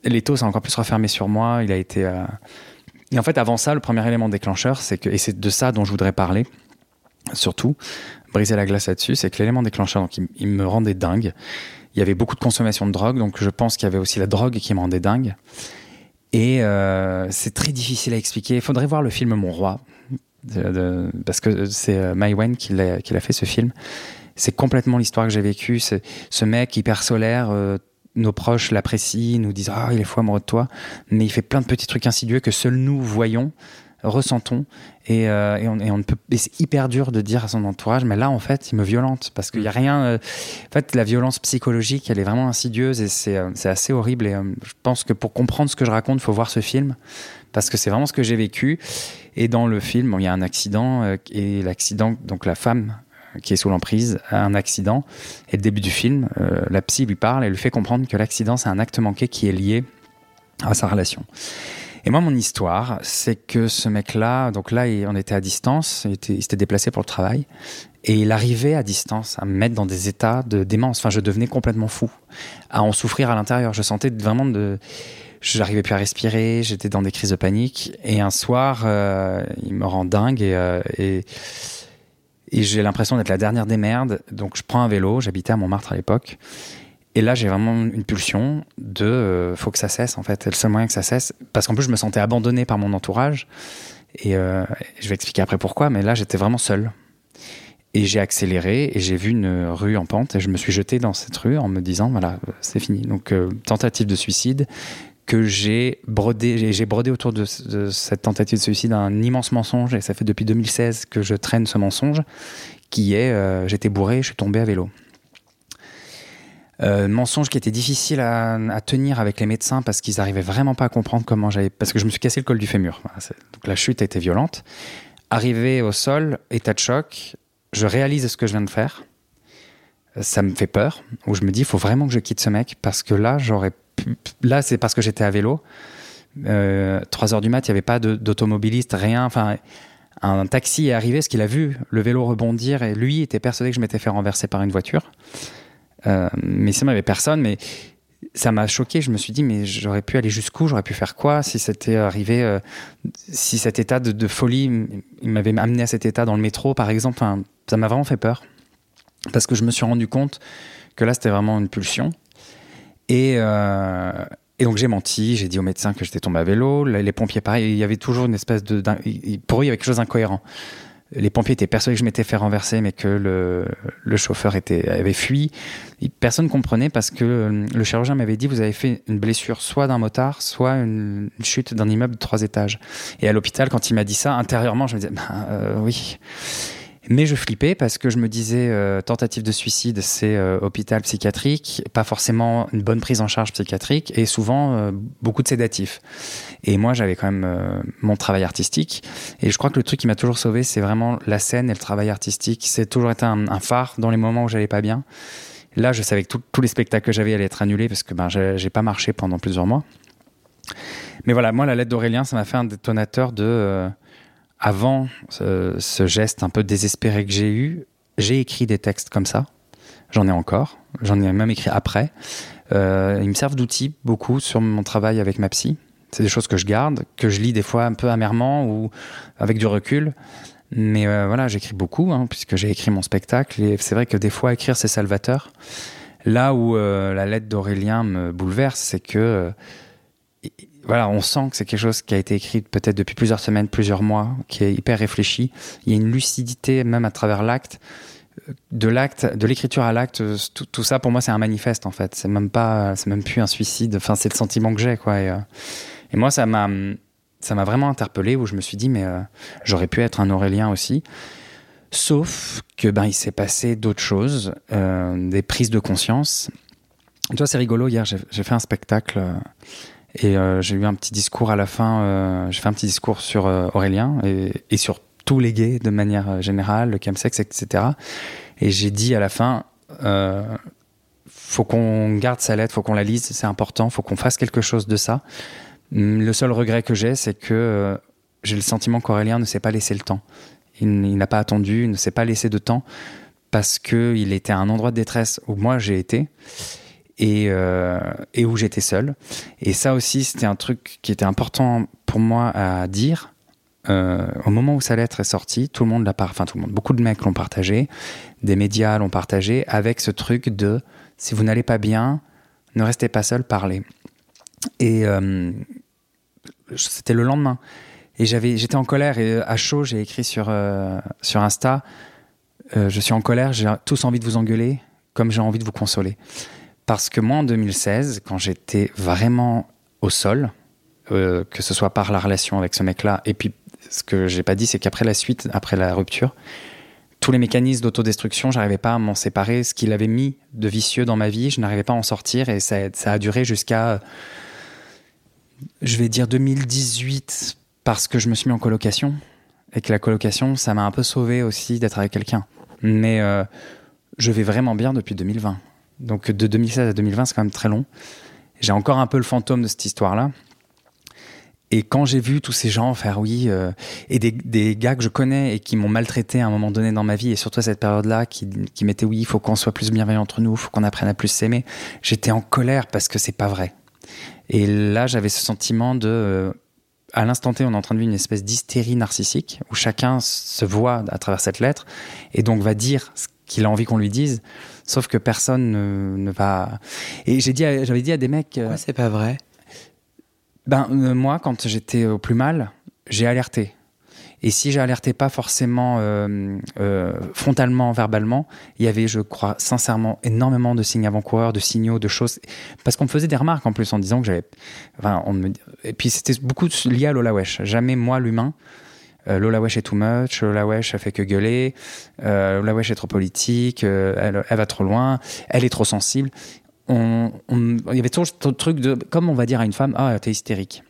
B: l'étau s'est encore plus refermé sur moi. Il a été euh, et en fait avant ça le premier élément déclencheur c'est que et c'est de ça dont je voudrais parler surtout briser la glace là-dessus c'est que l'élément déclencheur donc il me rendait dingue il y avait beaucoup de consommation de drogue, donc je pense qu'il y avait aussi la drogue qui me rendait dingue. Et euh, c'est très difficile à expliquer. Il faudrait voir le film Mon Roi, parce que c'est euh, Mai Wen qui l'a fait ce film. C'est complètement l'histoire que j'ai vécue. Ce mec hyper solaire, euh, nos proches l'apprécient, nous disent ah il est fou amoureux de toi, mais il fait plein de petits trucs insidieux que seuls nous voyons, ressentons et, euh, et, on, et on peut. c'est hyper dur de dire à son entourage, mais là en fait il me violente parce qu'il y a rien. Euh, en fait la violence psychologique elle est vraiment insidieuse et c'est euh, assez horrible et je pense que pour comprendre ce que je raconte il faut voir ce film parce que c'est vraiment ce que j'ai vécu et dans le film bon, il y a un accident et l'accident donc la femme qui est sous l'emprise a un accident. Et le début du film, euh, la psy lui parle et lui fait comprendre que l'accident, c'est un acte manqué qui est lié à sa relation. Et moi, mon histoire, c'est que ce mec-là, donc là, on était à distance, il, était, il s'était déplacé pour le travail, et il arrivait à distance à me mettre dans des états de démence. Enfin, je devenais complètement fou, à en souffrir à l'intérieur. Je sentais vraiment de, j'arrivais plus à respirer, j'étais dans des crises de panique. Et un soir, euh, il me rend dingue et, euh, et et j'ai l'impression d'être la dernière des merdes. Donc je prends un vélo, j'habitais à Montmartre à l'époque. Et là, j'ai vraiment une pulsion de euh, faut que ça cesse en fait. C'est le seul moyen que ça cesse. Parce qu'en plus, je me sentais abandonné par mon entourage. Et euh, je vais expliquer après pourquoi, mais là, j'étais vraiment seul. Et j'ai accéléré et j'ai vu une rue en pente et je me suis jeté dans cette rue en me disant voilà, c'est fini. Donc, euh, tentative de suicide que j'ai brodé, j'ai brodé autour de, cette tentative de suicide un immense mensonge, et ça fait depuis 2016 que je traîne ce mensonge, qui est euh, j'étais bourré, je suis tombé à vélo. Euh, mensonge qui était difficile à, tenir avec les médecins parce qu'ils n'arrivaient vraiment pas à comprendre comment j'avais. Parce que je me suis cassé le col du fémur. Donc la chute a été violente. Arrivé au sol, état de choc, je réalise ce que je viens de faire. Ça me fait peur, où je me dis, il faut vraiment que je quitte ce mec parce que là, j'aurais là, c'est parce que j'étais à vélo. Euh, 3 heures du mat, il n'y avait pas d'automobiliste, rien. Enfin, un taxi est arrivé, parce qu'il a vu le vélo rebondir et lui était persuadé que je m'étais fait renverser par une voiture. Euh, mais sinon, il n'y avait personne. Mais ça m'a choqué. Je me suis dit, mais j'aurais pu aller jusqu'où? J'aurais pu faire quoi? Si c'était arrivé euh, Si cet état de, folie, m'avait amené à cet état dans le métro, par exemple. ça m'a vraiment fait peur. Parce que je me suis rendu compte que là, c'était vraiment une pulsion. Euh, et, donc j'ai menti, j'ai dit au médecin que j'étais tombé à vélo. Les pompiers, pareil, il y avait toujours une espèce de. Pour eux, il y avait quelque chose d'incohérent. Les pompiers étaient persuadés que je m'étais fait renverser, mais que le, chauffeur était, avait fui. Personne ne comprenait parce que euh, le chirurgien m'avait dit vous avez fait une blessure soit d'un motard, soit une, chute d'un immeuble de trois étages. Et à l'hôpital, quand il m'a dit ça, intérieurement, je me disais bah, euh, oui. Mais je flippais parce que je me disais euh, tentative de suicide, c'est euh, hôpital psychiatrique, pas forcément une bonne prise en charge psychiatrique et souvent euh, beaucoup de sédatifs. Et moi, j'avais quand même mon travail artistique et je crois que le truc qui m'a toujours sauvé, c'est vraiment la scène et le travail artistique. C'est toujours été un, un, phare dans les moments où j'allais pas bien. Là, je savais que tous les spectacles que j'avais allaient être annulés parce que ben j'ai pas marché pendant plusieurs mois. Mais voilà, moi, la lettre d'Aurélien, ça m'a fait un détonateur de avant ce, geste un peu désespéré que j'ai eu, j'ai écrit des textes comme ça. J'en ai encore. J'en ai même écrit après. Euh, ils me servent d'outils beaucoup sur mon travail avec ma psy. C'est des choses que je garde, que je lis des fois un peu amèrement ou avec du recul. Mais euh, voilà, j'écris beaucoup, hein, puisque j'ai écrit mon spectacle. Et c'est vrai que des fois, écrire, c'est salvateur. Là où euh, la lettre d'Aurélien me bouleverse, c'est que voilà, on sent que c'est quelque chose qui a été écrit peut-être depuis plusieurs semaines, plusieurs mois, qui est hyper réfléchi. Il y a une lucidité même à travers l'acte, de l'acte, de l'écriture à l'acte. Tout, ça pour moi c'est un manifeste en fait. C'est même pas, c'est même plus un suicide. Enfin c'est le sentiment que j'ai quoi. Et, euh, moi ça m'a, ça m'a vraiment interpellé où je me suis dit mais euh, j'aurais pu être un Aurélien aussi. Sauf que ben il s'est passé d'autres choses, euh, des prises de conscience. Tu vois c'est rigolo hier j'ai fait un spectacle et euh, j'ai eu un petit discours à la fin, euh, j'ai fait un petit discours sur euh, Aurélien et, sur tous les gays de manière générale, le chemsex, etc. Et j'ai dit à la fin, faut qu'on garde sa lettre, faut qu'on la lise, c'est important, faut qu'on fasse quelque chose de ça. Hum, le seul regret que j'ai, c'est que j'ai le sentiment qu'Aurélien ne s'est pas laissé le temps. Il, il n'a pas attendu, il ne s'est pas laissé de temps parce qu'il était à un endroit de détresse où moi j'ai été et, euh, et où j'étais seul. Et ça aussi, c'était un truc qui était important pour moi à dire. Euh, au moment où sa lettre est sortie, tout le monde l'a enfin tout le monde, beaucoup de mecs l'ont partagé, des médias l'ont partagé, avec ce truc de si vous n'allez pas bien, ne restez pas seul, parlez. Et euh, c'était le lendemain. Et j'étais en colère et à chaud, j'ai écrit sur, sur Insta Je suis en colère, j'ai tous envie de vous engueuler, comme j'ai envie de vous consoler Parce que moi, en 2016, quand j'étais vraiment au sol, euh, que ce soit par la relation avec ce mec-là, et puis ce que j'ai pas dit, c'est qu'après la suite, après la rupture, tous les mécanismes d'autodestruction, j'arrivais pas à m'en séparer. Ce qu'il avait mis de vicieux dans ma vie, je n'arrivais pas à en sortir, et ça, a duré jusqu'à, je vais dire 2018, parce que je me suis mis en colocation, et que la colocation, ça m'a un peu sauvé aussi d'être avec quelqu'un. Mais euh, je vais vraiment bien depuis 2020. Donc de 2016 à 2020, c'est quand même très long. J'ai encore un peu le fantôme de cette histoire-là. Et quand j'ai vu tous ces gens faire oui, euh, et des, gars que je connais et qui m'ont maltraité à un moment donné dans ma vie, et surtout à cette période-là, qui, qui mettaient oui, il faut qu'on soit plus bienveillant entre nous, il faut qu'on apprenne à plus s'aimer, j'étais en colère parce que c'est pas vrai. Et là, j'avais ce sentiment de. Euh, à l'instant T, on est en train de vivre une espèce d'hystérie narcissique où chacun se voit à travers cette lettre et donc va dire qu'il a envie qu'on lui dise. Sauf que personne ne, ne va. Et j'ai dit, j'avais dit à des mecs.
A: Pourquoi c'est pas vrai
B: Ben euh, moi, quand j'étais au plus mal, j'ai alerté. Et si j'alertais pas forcément euh, euh, frontalement, verbalement, il y avait, je crois, sincèrement, énormément de signes avant-coureurs, de signaux, de choses. Parce qu'on me faisait des remarques en plus en disant que j'avais. Enfin, on me... Et puis c'était beaucoup lié à Lola Wesh. Jamais moi, l'humain. Euh, Lola Wesh est too much, Lola Wesh a fait que gueuler, euh, Lola Wesh est trop politique, euh, elle, elle, va trop loin, elle est trop sensible. On, on, il y avait toujours ce truc de, comme on va dire à une femme, ah, t'es hystérique.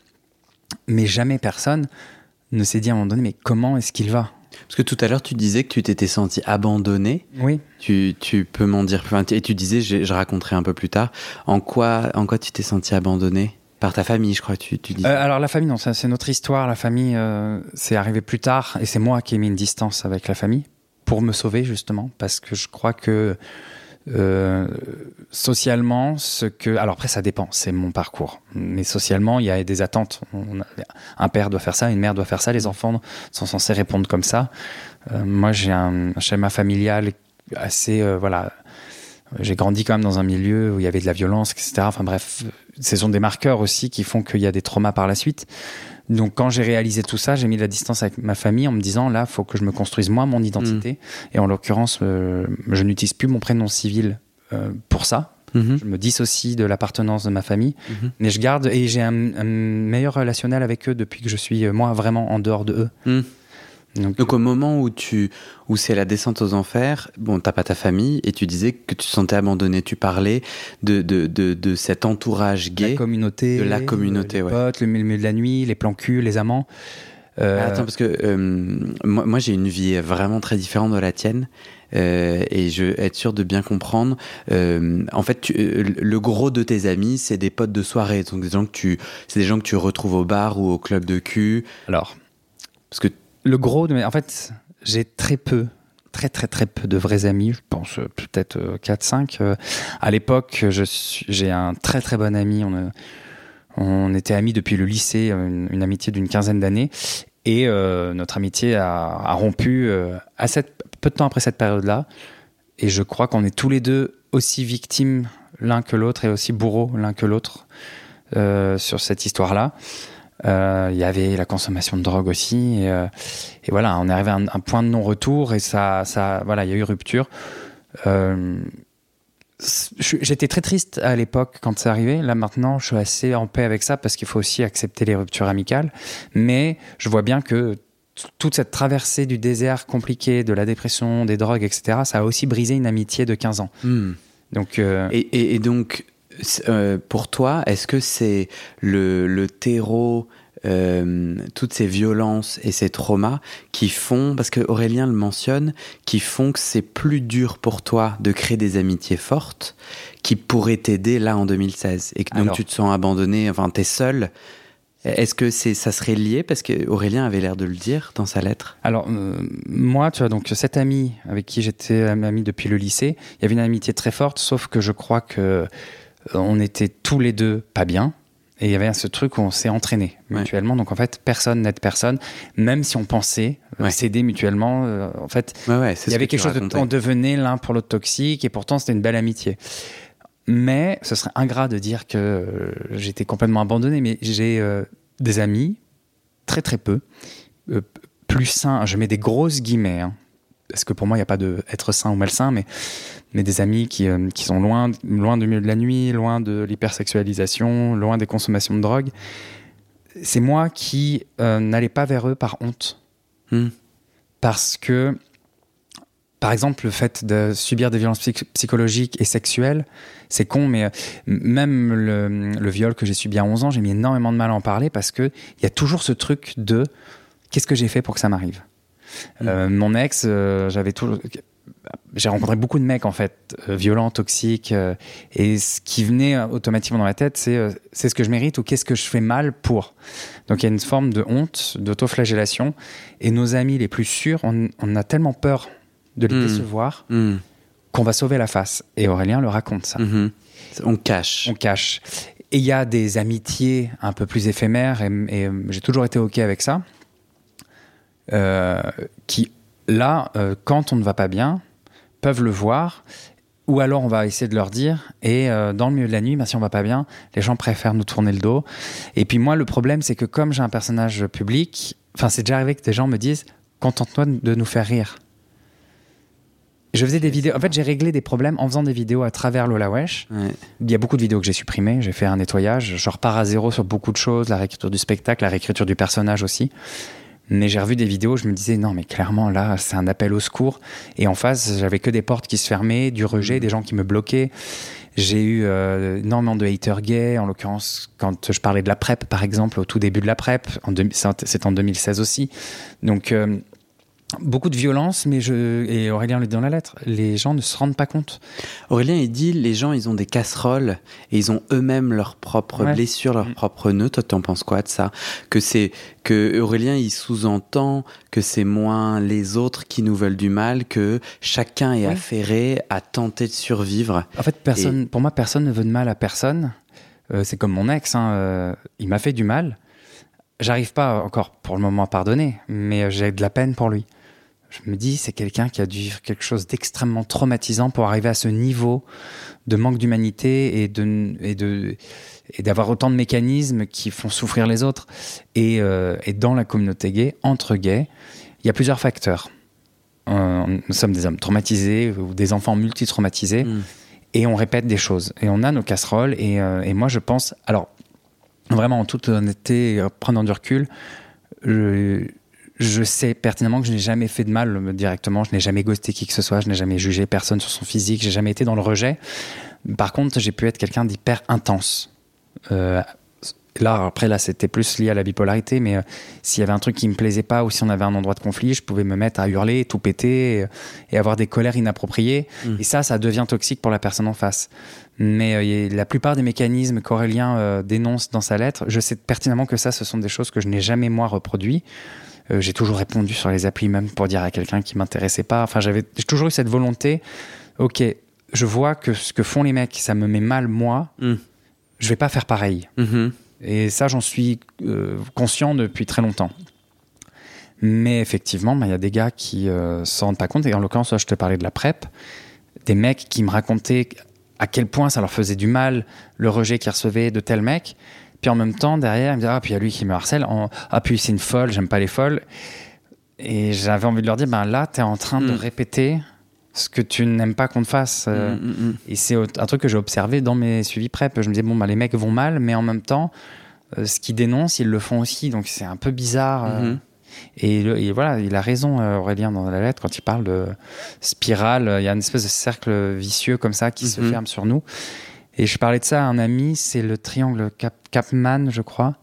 B: Mais jamais personne ne s'est dit à un moment donné, mais comment est-ce qu'il va?
A: Parce que tout à l'heure, tu disais que tu t'étais senti abandonné.
B: Oui.
A: Tu, tu peux m'en dire plus. Et tu disais, je, je, raconterai un peu plus tard, en quoi, en quoi tu t'es senti abandonné par ta famille, je crois, tu, dis.
B: Euh, alors la famille, non, c'est notre histoire. La famille, euh, c'est arrivé plus tard, et c'est moi qui ai mis une distance avec la famille pour me sauver justement, parce que je crois que euh, socialement, ce que. Alors après, ça dépend, c'est mon parcours. Mais socialement, il y a des attentes. Un père doit faire ça, une mère doit faire ça, les enfants sont censés répondre comme ça. Moi, j'ai un schéma familial assez. Voilà. J'ai grandi quand même dans un milieu où il y avait de la violence, etc. Enfin bref, ce sont des marqueurs aussi qui font qu'il y a des traumas par la suite. Donc quand j'ai réalisé tout ça, j'ai mis de la distance avec ma famille en me disant là, faut que je me construise moi mon identité. Mmh. Et en l'occurrence, euh, je n'utilise plus mon prénom civil euh, pour ça. Mmh. Je me dissocie de l'appartenance de ma famille, mmh. mais je garde et j'ai un, un, meilleur relationnel avec eux depuis que je suis euh, moi vraiment en dehors de eux.
A: Donc, Donc, au moment où tu où c'est la descente aux enfers, bon, t'as pas ta famille et tu disais que tu te sentais abandonné. Tu parlais de de, de, de cet entourage gay,
B: la communauté,
A: de la communauté,
B: les
A: ouais.
B: potes, le milieu de la nuit, les plans cul, les amants.
A: Euh... Attends, parce que euh, moi, moi j'ai une vie vraiment très différente de la tienne. Euh, et je être sûr de bien comprendre. En fait, tu, le gros de tes amis, c'est des potes de soirée, donc des gens que tu, c'est des gens que tu retrouves au bar ou au club de cul.
B: Alors,
A: parce que
B: le gros de mes... En fait, j'ai très peu, très très très peu de vrais amis, je pense peut-être 4-5. À l'époque, j'ai un très très bon ami, on, était amis depuis le lycée, une, amitié d'une quinzaine d'années, et euh, notre amitié a, rompu euh, à peu de temps après cette période-là, et je crois qu'on est tous les deux aussi victimes l'un que l'autre et aussi bourreaux l'un que l'autre euh, sur cette histoire-là. Il euh, y avait la consommation de drogue aussi. Et, euh, et voilà, on est arrivé à un, un point de non-retour et ça, ça, voilà, il y a eu rupture. Euh, J'étais très triste à l'époque quand c'est arrivé. Là maintenant, je suis assez en paix avec ça parce qu'il faut aussi accepter les ruptures amicales. Mais je vois bien que toute cette traversée du désert compliqué, de la dépression, des drogues, etc., ça a aussi brisé une amitié de 15 ans.
A: Mmh.
B: Donc, euh...
A: et, et, et, donc, euh, pour toi, est-ce que c'est le, le terreau, euh, toutes ces violences et ces traumas qui font, parce que Aurélien le mentionne, qui font que c'est plus dur pour toi de créer des amitiés fortes qui pourraient t'aider là en 2016 et que donc
B: Alors,
A: tu te sens abandonné, enfin t'es seul. Est-ce que c'est ça serait lié parce que Aurélien avait l'air de le dire dans sa lettre?
B: Alors euh, moi, tu vois, donc cet ami avec qui j'étais ami depuis le lycée, il y avait une amitié très forte, sauf que je crois que on était tous les deux pas bien. Et il y avait ce truc où on s'est entraîné mutuellement. Ouais. Donc en fait, personne n'aide personne, même si on pensait ouais. s'aider mutuellement. Euh, en fait,
A: ouais,
B: il y avait quelque chose de, on devenait l'un pour l'autre toxique, et pourtant c'était une belle amitié. Mais ce serait ingrat de dire que euh, j'étais complètement abandonné. Mais j'ai euh, des amis, très très peu, plus sains. Je mets des grosses guillemets. Hein, parce que pour moi, il n'y a pas de être sain ou malsain, mais, mais des amis qui, euh, qui sont loin, loin du milieu de la nuit, loin de l'hypersexualisation, loin des consommations de drogue. C'est moi qui euh, n'allais pas vers eux par honte.
A: Hmm.
B: Parce que, par exemple, le fait de subir des violences psychologiques et sexuelles, c'est con, mais euh, même le, le, viol que j'ai subi à 11 ans, j'ai mis énormément de mal à en parler parce qu'il y a toujours ce truc de qu'est-ce que j'ai fait pour que ça m'arrive? Mm. Euh, mon ex, j'avais toujours j'ai rencontré beaucoup de mecs en fait euh, violents, toxiques, et ce qui venait automatiquement dans ma tête, c'est c'est ce que je mérite ou qu'est-ce que je fais mal pour. Donc il y a une forme de honte, d'autoflagellation, et nos amis les plus sûrs, on, a tellement peur de les mm. décevoir mm. qu'on va sauver la face. Et Aurélien le raconte ça.
A: Mm-hmm. On cache.
B: On cache. Et il y a des amitiés un peu plus éphémères, et j'ai toujours été ok avec ça. Euh, qui, là, euh, quand on ne va pas bien, peuvent le voir. Ou alors on va essayer de leur dire, et euh, dans le milieu de la nuit, ben, si on va pas bien, les gens préfèrent nous tourner le dos. Et puis moi, le problème, c'est que comme j'ai un personnage public, enfin c'est déjà arrivé que des gens me disent, contente-toi de nous faire rire. Je faisais des vidéos. En fait, j'ai réglé des problèmes en faisant des vidéos à travers Lola Wesh. Il y a beaucoup de vidéos que j'ai supprimées. J'ai fait un nettoyage. Je repars à zéro sur beaucoup de choses. La réécriture du spectacle, la réécriture du personnage aussi. Mais j'ai revu des vidéos, je me disais non, mais clairement là, c'est un appel au secours. Et en face, j'avais que des portes qui se fermaient, du rejet, des gens qui me bloquaient. J'ai eu euh, énormément de haters gays, en l'occurrence quand je parlais de la PrEP, par exemple, au tout début de la PrEP, c'est en 2016 aussi. Donc euh, beaucoup de violence, mais je et Aurélien le dit dans la lettre, les gens ne se rendent pas compte.
A: Aurélien il dit les gens ils ont des casseroles et ils ont eux-mêmes leurs propres blessures, leurs mm. propres nœuds. Toi, en penses quoi de ça? Que c'est que Aurélien il sous-entend que c'est moins les autres qui nous veulent du mal, que chacun est affairé à tenter de survivre.
B: En fait, personne, pour moi, personne ne veut de mal à personne. Euh, c'est comme mon ex, hein, euh, il m'a fait du mal. J'arrive pas encore pour le moment à pardonner, mais j'ai de la peine pour lui je me dis, c'est quelqu'un qui a dû vivre quelque chose d'extrêmement traumatisant pour arriver à ce niveau de manque d'humanité et de et de et d'avoir autant de mécanismes qui font souffrir les autres. Et, euh, et dans la communauté gay, entre gays, il y a plusieurs facteurs. Euh, nous sommes des hommes traumatisés ou des enfants multi-traumatisés. Mm. Et on répète des choses. Et on a nos casseroles. Et, euh, et moi, je pense. Alors, vraiment, en toute honnêteté, prenant du recul, je, je sais pertinemment que je n'ai jamais fait de mal euh, directement, je n'ai jamais ghosté qui que ce soit, je n'ai jamais jugé personne sur son physique, j'ai jamais été dans le rejet. Par contre, j'ai pu être quelqu'un d'hyper intense. Euh, là, après, là, c'était plus lié à la bipolarité, mais euh, s'il y avait un truc qui me plaisait pas ou si on avait un endroit de conflit, je pouvais me mettre à hurler, tout péter et, avoir des colères inappropriées. Mmh. Et ça, ça devient toxique pour la personne en face. Mais la plupart des mécanismes qu'Aurélien dénonce dans sa lettre, je sais pertinemment que ça, ce sont des choses que je n'ai jamais moi reproduit. Euh, j'ai toujours répondu sur les applis même pour dire à quelqu'un qui m'intéressait pas. Enfin, j'avais toujours eu cette volonté. Ok, je vois que ce que font les mecs, ça me met mal moi. Mm. Je vais pas faire pareil. Mm-hmm. Et ça, j'en suis euh, conscient depuis très longtemps. Mais effectivement, bah, il y a des gars qui euh, s'en rendent pas compte. Et en l'occurrence, je te parlais de la PrEP. Des mecs qui me racontaient à quel point ça leur faisait du mal le rejet qu'ils recevaient de tel mec. Puis en même temps, derrière, il me dit Ah, puis il y a lui qui me harcèle. Ah, puis c'est une folle, j'aime pas les folles. Et j'avais envie de leur dire Ben là, tu es en train de mm. répéter ce que tu n'aimes pas qu'on te fasse. Euh. Mm, mm, et c'est un truc que j'ai observé dans mes suivis PrEP. Je me disais Bon, ben, les mecs vont mal, mais en même temps, euh, ce qu'ils dénoncent, ils le font aussi. Donc c'est un peu bizarre. Euh. Mm-hmm. Et, voilà, il a raison, Aurélien, dans la lettre, quand il parle de spirale. Il y a une espèce de cercle vicieux comme ça qui se mm-hmm. ferme sur nous. Et je parlais de ça à un ami, c'est le triangle Cap Capman, je crois.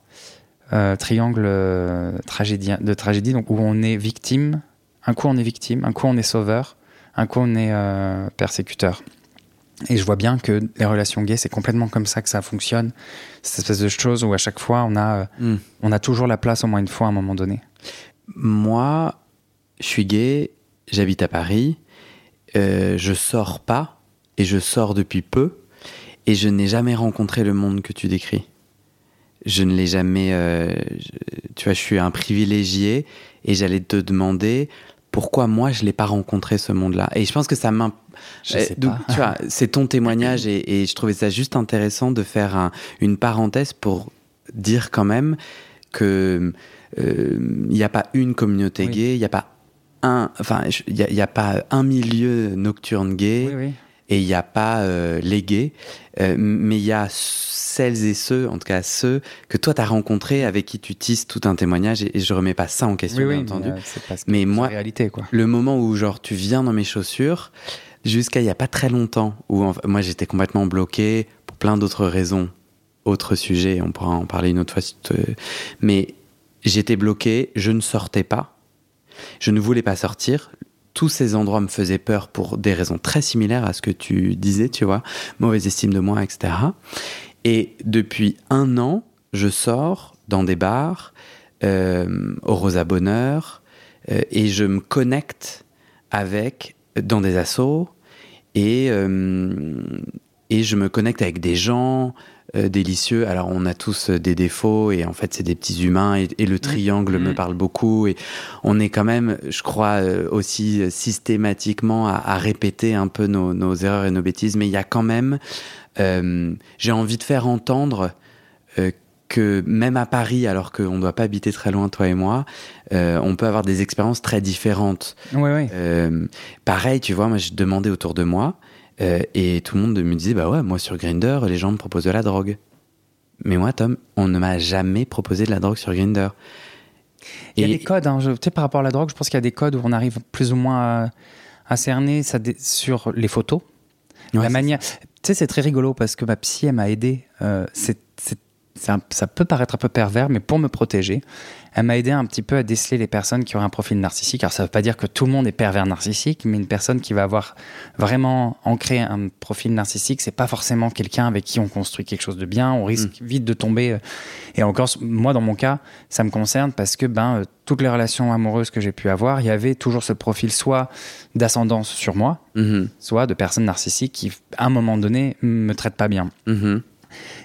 B: Euh, triangle euh, de tragédie, donc où on est victime. Un coup on est victime, un coup on est sauveur, un coup on est euh, persécuteur. Et je vois bien que les relations gays, c'est complètement comme ça que ça fonctionne. Cette espèce de chose où à chaque fois, on a, hmm. on a toujours la place au moins une fois à un moment donné.
A: Moi, je suis gay, j'habite à Paris, je sors pas, et je sors depuis peu. Et je n'ai jamais rencontré le monde que tu décris. Je ne l'ai jamais. Euh, tu vois, je suis un privilégié et j'allais te demander pourquoi moi je l'ai pas rencontré ce monde-là. Et je pense que ça m'imp...
B: Euh, tu
A: vois, c'est ton témoignage et, je trouvais ça juste intéressant de faire une parenthèse pour dire quand même que il euh, n'y a pas une communauté gay, il n'y a pas un, enfin, il n'y a, pas un milieu nocturne gay. Et il n'y a pas euh, les gays, euh, mais il y a celles et ceux, en tout cas ceux que toi tu as rencontrés, avec qui tu tisses tout un témoignage, et, je remets pas ça en question, bien entendu. Mais, moi,
B: réalité, quoi.
A: le moment où genre tu viens dans mes chaussures, jusqu'à il y a pas très longtemps, où moi j'étais complètement bloqué pour plein d'autres raisons, autres sujets, on pourra en parler une autre fois. Mais j'étais bloqué, je ne sortais pas, je ne voulais pas sortir. Tous ces endroits me faisaient peur pour des raisons très similaires à ce que tu disais, tu vois, mauvaise estime de moi, etc. Et depuis un an, je sors dans des bars, euh, au Rosa Bonheur, euh, et je me connecte avec, dans des assos, et, euh, et je me connecte avec des gens, délicieux. Alors on a tous euh, des défauts et en fait c'est des petits humains et, le triangle me parle beaucoup et on est quand même, je crois, euh, aussi systématiquement à, répéter un peu nos, erreurs et nos bêtises, mais il y a quand même, j'ai envie de faire entendre que même à Paris, alors qu'on ne doit pas habiter très loin, toi et moi, on peut avoir des expériences très différentes.
B: Oui, oui.
A: pareil, tu vois, moi, je demandais autour de moi, euh, et tout le monde me disait, bah ouais, moi sur Grinder, les gens me proposent de la drogue. Mais moi, Tom, on ne m'a jamais proposé de la drogue sur Grinder.
B: Il y a des codes, hein, tu sais, par rapport à la drogue, je pense qu'il y a des codes où on arrive plus ou moins à, cerner ça sur les photos. la manière. Tu sais, c'est très rigolo parce que ma psy, elle m'a aidé. Euh, c'est ça peut paraître un peu pervers, mais pour me protéger, elle m'a aidé un petit peu à déceler les personnes qui ont un profil narcissique. Alors ça ne veut pas dire que tout le monde est pervers narcissique, mais une personne qui va avoir vraiment ancré un profil narcissique, c'est pas forcément quelqu'un avec qui on construit quelque chose de bien. On risque mm. vite de tomber. Euh, et encore, moi dans mon cas, ça me concerne parce que ben euh, toutes les relations amoureuses que j'ai pu avoir, il y avait toujours ce profil soit d'ascendance sur moi, mm-hmm. soit de personnes narcissiques qui, à un moment donné, me traitent pas bien. Mm-hmm.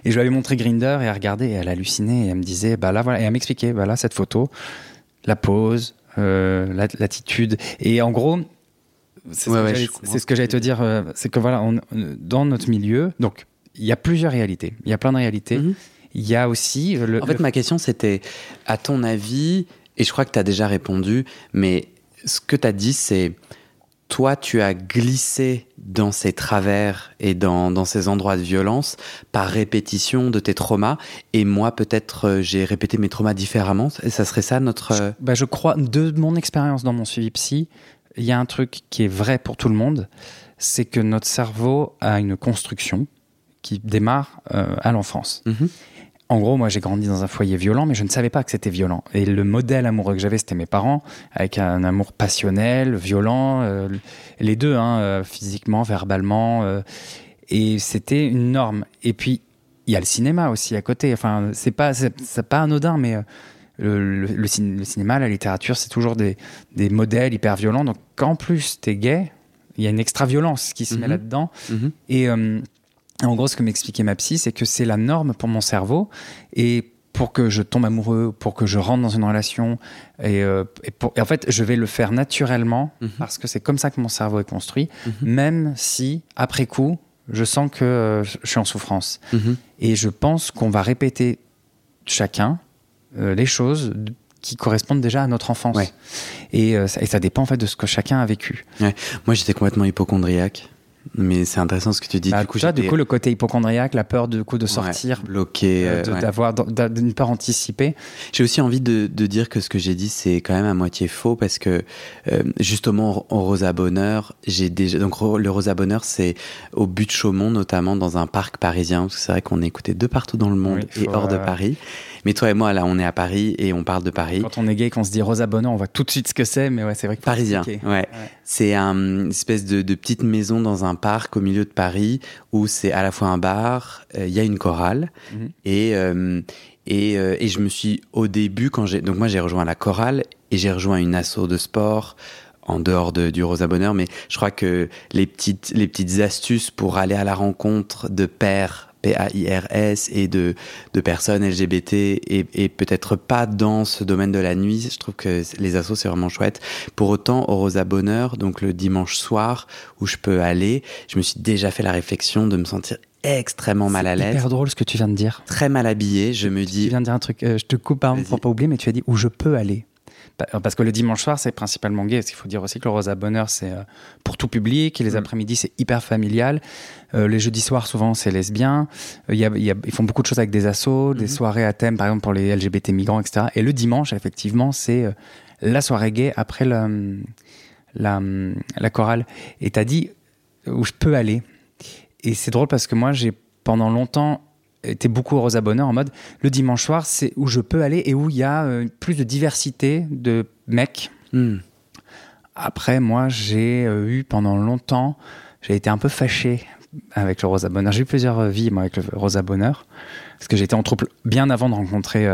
B: Et je lui avais montré Grinder et elle regardait et elle hallucinait et elle me disait, bah là voilà, et elle m'expliquait, bah là cette photo, la pose, euh, l'attitude. Et en gros, c'est ce, que j'allais te dire, euh, c'est que voilà, on, dans notre milieu, donc il y a plusieurs réalités, il y a plein de réalités. Mhm. Il y a aussi. Le,
A: en fait, ma question c'était, à ton avis, et je crois que tu as déjà répondu, mais ce que tu as dit, c'est toi, tu as glissé dans ces travers et dans, ces endroits de violence par répétition de tes traumas. Et moi, peut-être, euh, j'ai répété mes traumas différemment. Et ça serait ça notre.
B: Euh, bah, je crois, de mon expérience dans mon suivi psy, il y a un truc qui est vrai pour tout le monde c'est que notre cerveau a une construction qui démarre euh, à l'enfance. Mhm. En gros, moi, j'ai grandi dans un foyer violent, mais je ne savais pas que c'était violent. Et le modèle amoureux que j'avais, c'était mes parents, avec un amour passionnel, violent, euh, les deux, hein, euh, physiquement, verbalement. Euh, et c'était une norme. Et puis, il y a le cinéma aussi à côté. Enfin, c'est pas, c'est pas anodin, mais le, le, cinéma, la littérature, c'est toujours des, des, modèles hyper violents. Donc, qu'en plus, t'es gay, il y a une extra-violence qui se met mhm. là-dedans. Mhm. Et en gros, ce que m'expliquait ma psy, c'est que c'est la norme pour mon cerveau. Et pour que je tombe amoureux, pour que je rentre dans une relation, et, euh, en fait, je vais le faire naturellement mhm. parce que c'est comme ça que mon cerveau est construit, mhm. même si après coup, je sens que euh, je suis en souffrance. Mhm. Et je pense qu'on va répéter chacun euh, les choses qui correspondent déjà à notre enfance. Et, ça dépend en fait de ce que chacun a vécu.
A: Moi, j'étais complètement hypochondriaque. Mais c'est intéressant ce que tu dis.
B: Bah, du coup, du coup, le côté hypochondriaque, la peur de, coup, de sortir,
A: bloqué,
B: euh, euh, d'avoir, d'une peur anticipée.
A: J'ai aussi envie de, de, dire que ce que j'ai dit, c'est quand même à moitié faux parce que euh, justement au Rosa Bonheur, j'ai déjà donc le Rosa Bonheur, c'est au but de Chaumont notamment dans un parc parisien. Parce que c'est vrai qu'on est écouté de partout dans le monde et hors de Paris. Mais toi et moi, là, on est à Paris et on parle de Paris.
B: Quand on est gay, qu'on se dit Rosa Bonheur, on voit tout de suite ce que c'est. Mais ouais, c'est vrai que
A: parisien. Ouais. C'est un, une espèce de, de, petite maison dans un parc au milieu de Paris où c'est à la fois un bar, euh, il y a une chorale mhm. et euh, et, euh, et, je me suis au début quand j'ai donc moi j'ai rejoint la chorale et j'ai rejoint une asso de sport en dehors de, du Rosa Bonheur, mais je crois que les petites, les petites astuces pour aller à la rencontre de pères P-A-I-R-S et de, de personnes LGBT et, et peut-être pas dans ce domaine de la nuit. Je trouve que les assos, c'est vraiment chouette. Pour autant, au Rosa Bonheur, donc le dimanche soir où je peux aller, je me suis déjà fait la réflexion de me sentir extrêmement mal à l'aise.
B: Hyper drôle ce que tu viens de dire.
A: Très mal habillé, je me dis.
B: Tu viens de dire un truc, euh, je te coupe hein, pour pas oublier, mais tu as dit où je peux aller. Parce que le dimanche soir, c'est principalement gay. Il faut dire aussi que le Rosa Bonheur, c'est euh, pour tout public. Et les mm. après-midi, c'est hyper familial. Euh, les jeudis soirs, souvent, c'est lesbien. Y a, ils font beaucoup de choses avec des assos, des mm-hmm. soirées à thème, par exemple, pour les LGBT migrants, etc. Et le dimanche, effectivement, c'est la soirée gay après la, la, la chorale. Et t'as dit où je peux aller. Et c'est drôle parce que moi, j'ai pendant longtemps été beaucoup au Rosa Bonheur en mode le dimanche soir, c'est où je peux aller et où il y a euh, plus de diversité de mecs. Hmm. Après, moi, j'ai euh, eu pendant longtemps, j'ai été un peu fâché avec le Rosa Bonheur. J'ai eu plusieurs euh, vies, moi, avec le Rosa Bonheur. Parce que j'étais en trouble bien avant de rencontrer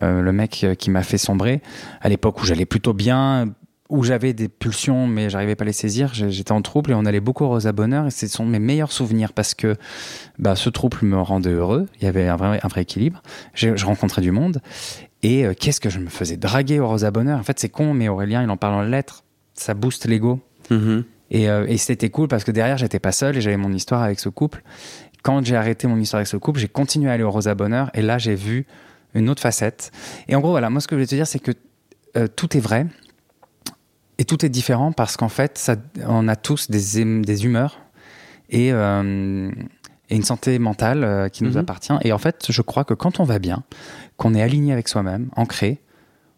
B: le mec qui m'a fait sombrer. À l'époque où j'allais plutôt bien, où j'avais des pulsions, mais j'arrivais pas à les saisir. J'étais en trouble et on allait beaucoup au Rosa Bonheur et ce sont mes meilleurs souvenirs parce que bah, ce trouble me rendait heureux. Il y avait un vrai, un vrai équilibre. Je, rencontrais du monde et euh, qu'est-ce que je me faisais draguer au Rosa Bonheur? En fait, c'est con, mais Aurélien, il en parle en lettres. Ça booste l'ego. Mm-hmm. Et, euh, et c'était cool parce que derrière, j'étais pas seul et j'avais mon histoire avec ce couple. Quand j'ai arrêté mon histoire avec ce couple, j'ai continué à aller au Rosa Bonheur et là, j'ai vu une autre facette. Et en gros, voilà, moi, ce que je voulais te dire, c'est que euh, tout est vrai et tout est différent parce qu'en fait, ça, on a tous des, des humeurs et, euh, et, une santé mentale euh, qui nous mhm. appartient. Et en fait, je crois que quand on va bien, qu'on est aligné avec soi-même, ancré,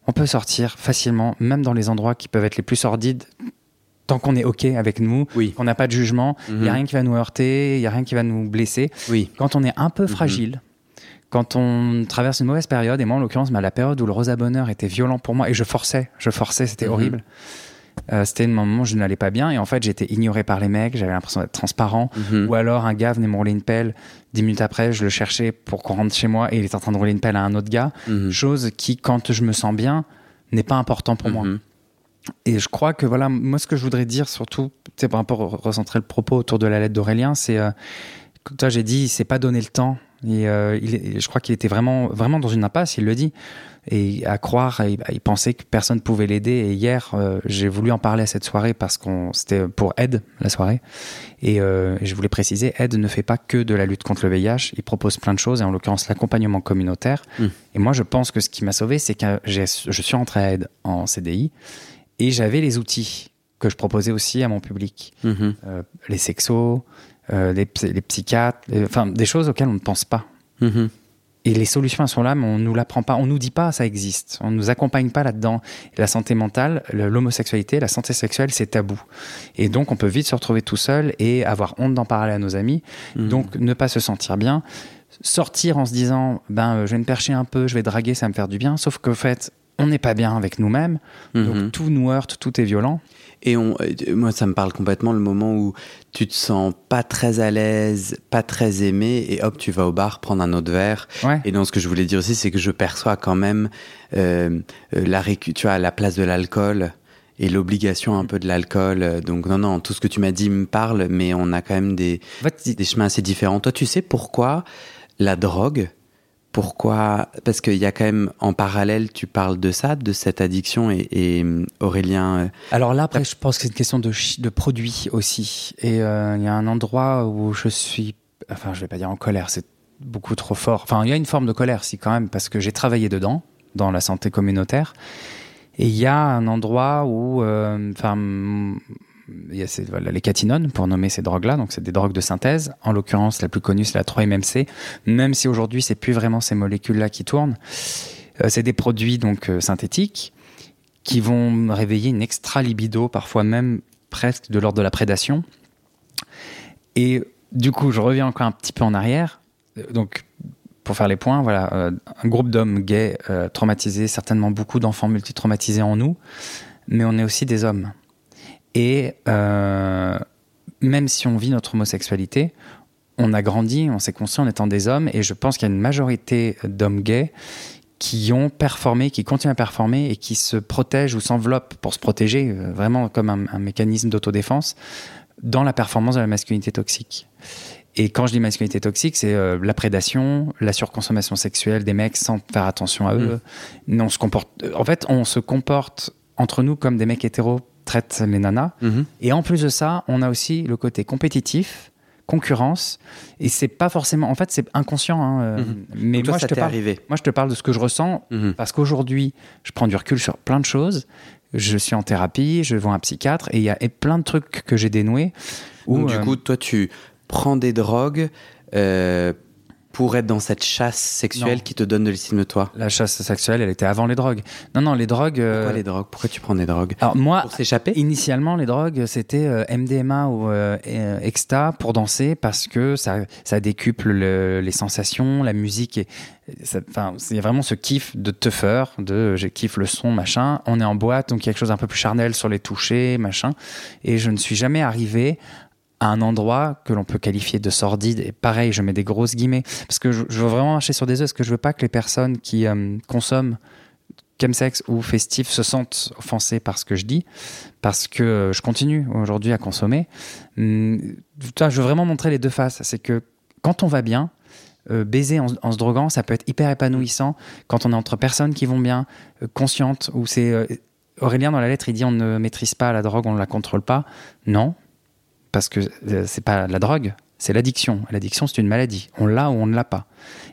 B: on peut sortir facilement, même dans les endroits qui peuvent être les plus sordides, tant qu'on est OK avec nous,
A: oui.
B: qu'on n'a pas de jugement, il n'y a mhm. rien qui va nous heurter, il n'y a rien qui va nous blesser.
A: Oui.
B: Quand on est un peu mhm. fragile, quand on traverse une mauvaise période, et moi en l'occurrence, bah, la période où le Rosa Bonheur était violent pour moi, et je forçais, je forçais, c'était horrible. Euh, c'était un moment où je n'allais pas bien et en fait j'étais ignoré par les mecs, j'avais l'impression d'être transparent. Mhm. Ou alors un gars venait me rouler une pelle, dix minutes après je le cherchais pour qu'on rentre chez moi et il est en train de rouler une pelle à un autre gars. Mhm. Chose qui, quand je me sens bien, n'est pas important pour moi. Mhm. Et je crois que voilà, moi ce que je voudrais dire surtout, c'est à recentrer le propos autour de la lettre d'Aurélien, c'est, euh, toi j'ai dit, il s'est pas donné le temps. Et euh, il, je crois qu'il était vraiment, vraiment dans une impasse, il le dit et à croire, il, pensait que personne pouvait l'aider. Et hier, euh, j'ai voulu en parler à cette soirée parce qu'on c'était pour Aide la soirée. Et euh, je voulais préciser, Aide ne fait pas que de la lutte contre le VIH. Il propose plein de choses, et en l'occurrence l'accompagnement communautaire. Hmm. Et moi, je pense que ce qui m'a sauvé, c'est que je suis rentré à Aide en CDI et j'avais les outils que je proposais aussi à mon public, euh, les sexos, les, les, psychiatres, enfin des choses auxquelles on ne pense pas. Hmm. Et les solutions, elles sont là, mais on nous l'apprend pas. On nous dit pas, ça existe. On nous accompagne pas là-dedans. La santé mentale, l'homosexualité, la santé sexuelle, c'est tabou. Et donc, on peut vite se retrouver tout seul et avoir honte d'en parler à nos amis. Mmh. Donc, ne pas se sentir bien. Sortir en se disant, ben, euh, je vais me percher un peu, je vais draguer, ça va me faire du bien. Sauf qu'en fait, on n'est pas bien avec nous-mêmes. Donc, mmh. tout nous heurte, tout est violent.
A: Et on, euh, moi, ça me parle complètement le moment où tu te sens pas très à l'aise, pas très aimé, et hop, tu vas au bar prendre un autre verre. Et donc, ce que je voulais dire aussi, c'est que je perçois quand même euh, euh la tu vois, la place de l'alcool et l'obligation un peu de l'alcool. Donc, non, non, tout ce que tu m'as dit me parle, mais on a quand même des, des chemins assez différents. Toi, tu sais pourquoi la drogue pourquoi Parce qu'il y a quand même en parallèle, tu parles de ça, de cette addiction et, Aurélien. Euh,
B: Alors là, après, je pense que c'est une question de, de produit aussi. Et euh, il y a un endroit où je suis, enfin, je vais pas dire en colère, c'est beaucoup trop fort. Enfin, il y a une forme de colère, si quand même, parce que j'ai travaillé dedans, dans la santé communautaire. Et il y a un endroit où, euh, enfin, il y a les catinones pour nommer ces drogues-là, donc c'est des drogues de synthèse. En l'occurrence, la plus connue c'est la 3-MMC, même si aujourd'hui c'est plus vraiment ces molécules-là qui tournent. Euh, c'est des produits donc euh, synthétiques qui vont réveiller une extra libido, parfois même presque de l'ordre de la prédation. Et du coup, je reviens encore un petit peu en arrière. Euh, donc, pour faire les points, voilà, un groupe d'hommes gays traumatisés, certainement beaucoup d'enfants multitraumatisés en nous, mais on est aussi des hommes. Et euh, même si on vit notre homosexualité, on a grandi, on s'est conscient en étant des hommes, et je pense qu'il y a une majorité d'hommes gays qui ont performé, qui continuent à performer et qui se protègent ou s'enveloppent pour se protéger, euh, vraiment comme un, mécanisme d'autodéfense, dans la performance de la masculinité toxique. Et quand je dis masculinité toxique, c'est euh, la prédation, la surconsommation sexuelle des mecs sans faire attention à eux. Mmh. On se comporte, en fait, on se comporte entre nous comme des mecs hétéros traite les nanas. Mhm. Et en plus de ça, on a aussi le côté compétitif concurrence. Et c'est pas forcément. En fait, c'est inconscient. Hein, euh,
A: Mhm.
B: Mais
A: toi,
B: moi, je te parle.
A: arrivé.
B: Moi, je te parle de ce que je ressens
A: Mhm.
B: parce qu'aujourd'hui, je prends du recul sur plein de choses. Je suis en thérapie, je vois un psychiatre et il y a et plein de trucs que j'ai dénoués. où,
A: Donc, du
B: euh,
A: coup, toi, tu prends des drogues euh, pour être dans cette chasse sexuelle
B: Non.
A: qui te donne de l'estime de toi.
B: la chasse sexuelle, elle était avant les drogues. Non, non, les drogues. euh,
A: Pourquoi les drogues? Pourquoi tu prends des drogues?
B: Alors moi,
A: Pour s'échapper?
B: Initialement, les drogues, c'était euh, MDMA ou euh, euh, Exta pour danser parce que ça, ça décuple le- les sensations, la musique. Et, Enfin, c'est vraiment ce kiff de teuffer, de euh, j'ai kiffe le son, machin. On est en boîte, donc quelque chose un peu plus charnel sur les touchés, machin. Et je ne suis jamais arrivé à un endroit que l'on peut qualifier de sordide. Et pareil, je mets des grosses guillemets parce que je, veux vraiment marcher sur des œufs, parce que je veux pas que les personnes qui euh, consomment chemsex ou festif se sentent offensés par ce que je dis, parce que euh, je continue aujourd'hui à consommer. Hum, je veux vraiment montrer les deux faces. C'est que quand on va bien, euh, baiser en, se droguant, ça peut être hyper épanouissant quand on est entre personnes qui vont bien, euh, conscientes, où c'est... Aurélien, dans la lettre, il dit on ne maîtrise pas la drogue, on ne la contrôle pas. Non, parce que euh, c'est pas la drogue, c'est l'addiction. L'addiction, c'est une maladie. On l'a ou on ne l'a pas.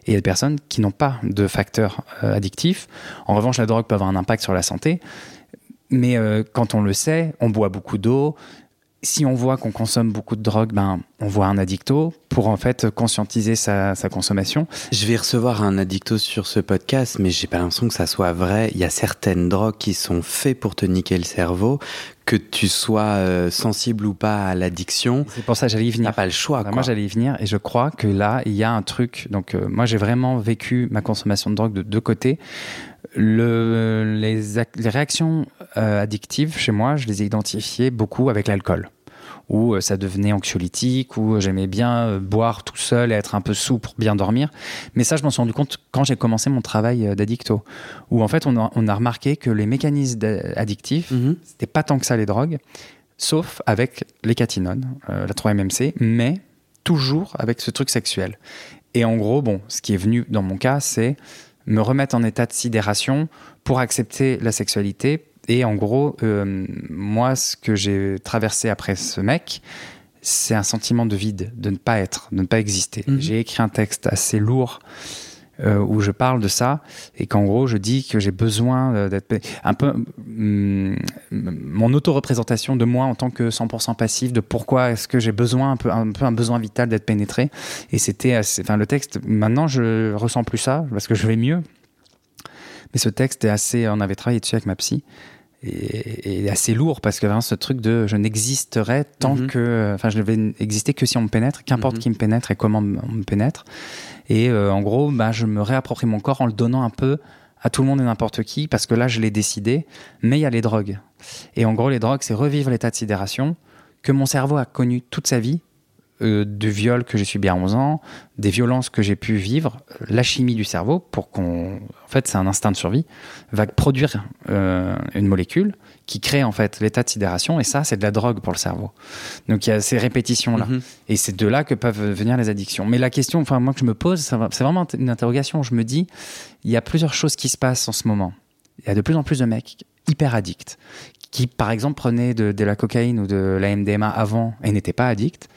B: Et il y a des personnes qui n'ont pas de facteurs euh, addictifs. En revanche, la drogue peut avoir un impact sur la santé. Mais euh, quand on le sait, on boit beaucoup d'eau. Si on voit qu'on consomme beaucoup de drogue, ben, on voit un addicto pour en fait conscientiser sa, sa consommation.
A: Je vais recevoir un addicto sur ce podcast, mais j'ai pas l'impression que ça soit vrai. Il y a certaines drogues qui sont faites pour te niquer le cerveau, que tu sois euh, sensible ou pas à l'addiction.
B: C'est pour ça que j'allais y venir.
A: T'as pas le choix. Quoi.
B: moi, j'allais y venir et je crois que là, il y a un truc. Donc, euh, moi, j'ai vraiment vécu ma consommation de drogue de deux côtés. Le, les, les réactions euh, addictives chez moi, je les ai identifiées beaucoup avec l'alcool. Où euh, ça devenait anxiolytique, où j'aimais bien euh, boire tout seul et être un peu sous pour bien dormir. Mais ça, je m'en suis rendu compte quand j'ai commencé mon travail euh, d'addicto. Où en fait, on a, on a remarqué que les mécanismes addictifs,
A: Mhm.
B: c'était pas tant que ça les drogues, sauf avec les catinones, euh, la 3-MMC, mais toujours avec ce truc sexuel. Et en gros, bon, ce qui est venu dans mon cas, c'est me remettre en état de sidération pour accepter la sexualité. Et en gros, euh, moi, ce que j'ai traversé après ce mec, c'est un sentiment de vide, de ne pas être, de ne pas exister.
A: Mhm.
B: J'ai écrit un texte assez lourd euh, où je parle de ça et qu'en gros, je dis que j'ai besoin euh, d'être un peu hum, mon auto-représentation de moi en tant que 100% passif, de pourquoi est-ce que j'ai besoin, un peu, un peu un besoin vital d'être pénétré. Et c'était, assez- enfin, le texte, maintenant, je ressens plus ça parce que je vais mieux. Mais ce texte est assez, on avait travaillé dessus avec ma psy. Et, et assez lourd parce que vraiment ce truc de je n'existerai tant
A: Mhm.
B: que enfin je ne vais exister que si on me pénètre qu'importe
A: Mhm.
B: qui me pénètre et comment on me pénètre et euh, en gros bah, je me réapproprie mon corps en le donnant un peu à tout le monde et n'importe qui parce que là je l'ai décidé mais il y a les drogues et en gros les drogues c'est revivre l'état de sidération que mon cerveau a connu toute sa vie euh, du viol que j'ai subi à 11 ans, des violences que j'ai pu vivre, euh, la chimie du cerveau, pour qu'on. En fait, c'est un instinct de survie, va produire euh, une molécule qui crée en fait l'état de sidération, et ça, c'est de la drogue pour le cerveau. Donc il y a ces répétitions-là.
A: Mhm.
B: Et c'est de là que peuvent venir les addictions. Mais la question, enfin, moi, que je me pose, c'est vraiment une interrogation. Je me dis, il y a plusieurs choses qui se passent en ce moment. Il y a de plus en plus de mecs hyper addicts qui, par exemple, prenaient de, de la cocaïne ou de la MDMA avant et n'étaient pas addicts.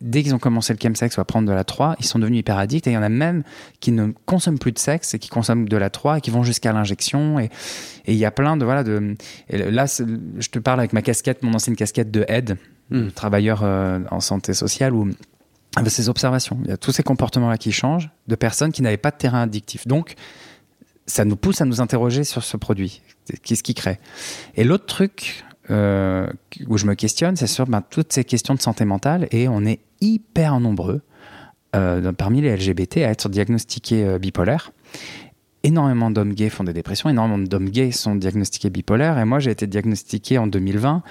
B: Dès qu'ils ont commencé le chemsex ou à prendre de la 3, ils sont devenus hyper addicts. Et il y en a même qui ne consomment plus de sexe et qui consomment de la 3 et qui vont jusqu'à l'injection. Et et il y a plein de. Voilà, de et là, je te parle avec ma casquette, mon ancienne casquette de aide,
A: Mm.
B: de travailleur euh, en santé sociale, où avec ces observations, il y a tous ces comportements-là qui changent de personnes qui n'avaient pas de terrain addictif. Donc, ça nous pousse à nous interroger sur ce produit. Qu'est-ce qui crée? Et l'autre truc euh, où je me questionne, c'est sur ben, toutes ces questions de santé mentale, et on est hyper nombreux euh, parmi les LGBT à être diagnostiqués euh, bipolaires. Énormément d'hommes gays font des dépressions, énormément d'hommes gays sont diagnostiqués bipolaires, et moi j'ai été diagnostiqué en 2020.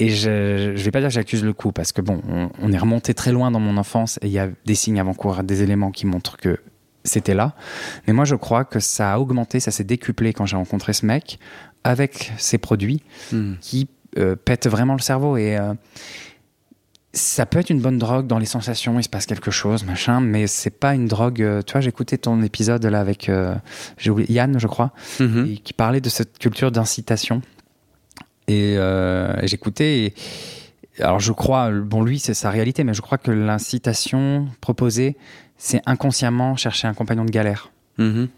B: Et je ne vais pas dire que j'accuse le coup, parce que bon, on, on est remonté très loin dans mon enfance, et il y a des signes avant-coureurs, des éléments qui montrent que c'était là. Mais moi, je crois que ça a augmenté, ça s'est décuplé quand j'ai rencontré ce mec avec ces produits
A: Mhm.
B: qui euh, pètent vraiment le cerveau. Et euh, ça peut être une bonne drogue dans les sensations, il se passe quelque chose, machin, mais c'est pas une drogue. euh, tu vois, écouté ton épisode là avec oublié, Yann, je crois,
A: Mhm.
B: et qui parlait de cette culture d'incitation. Et, et j'écoutais. alors je crois, bon lui c'est sa réalité, mais je crois que l'incitation proposée, c'est inconsciemment chercher un compagnon de galère.
A: Mhm.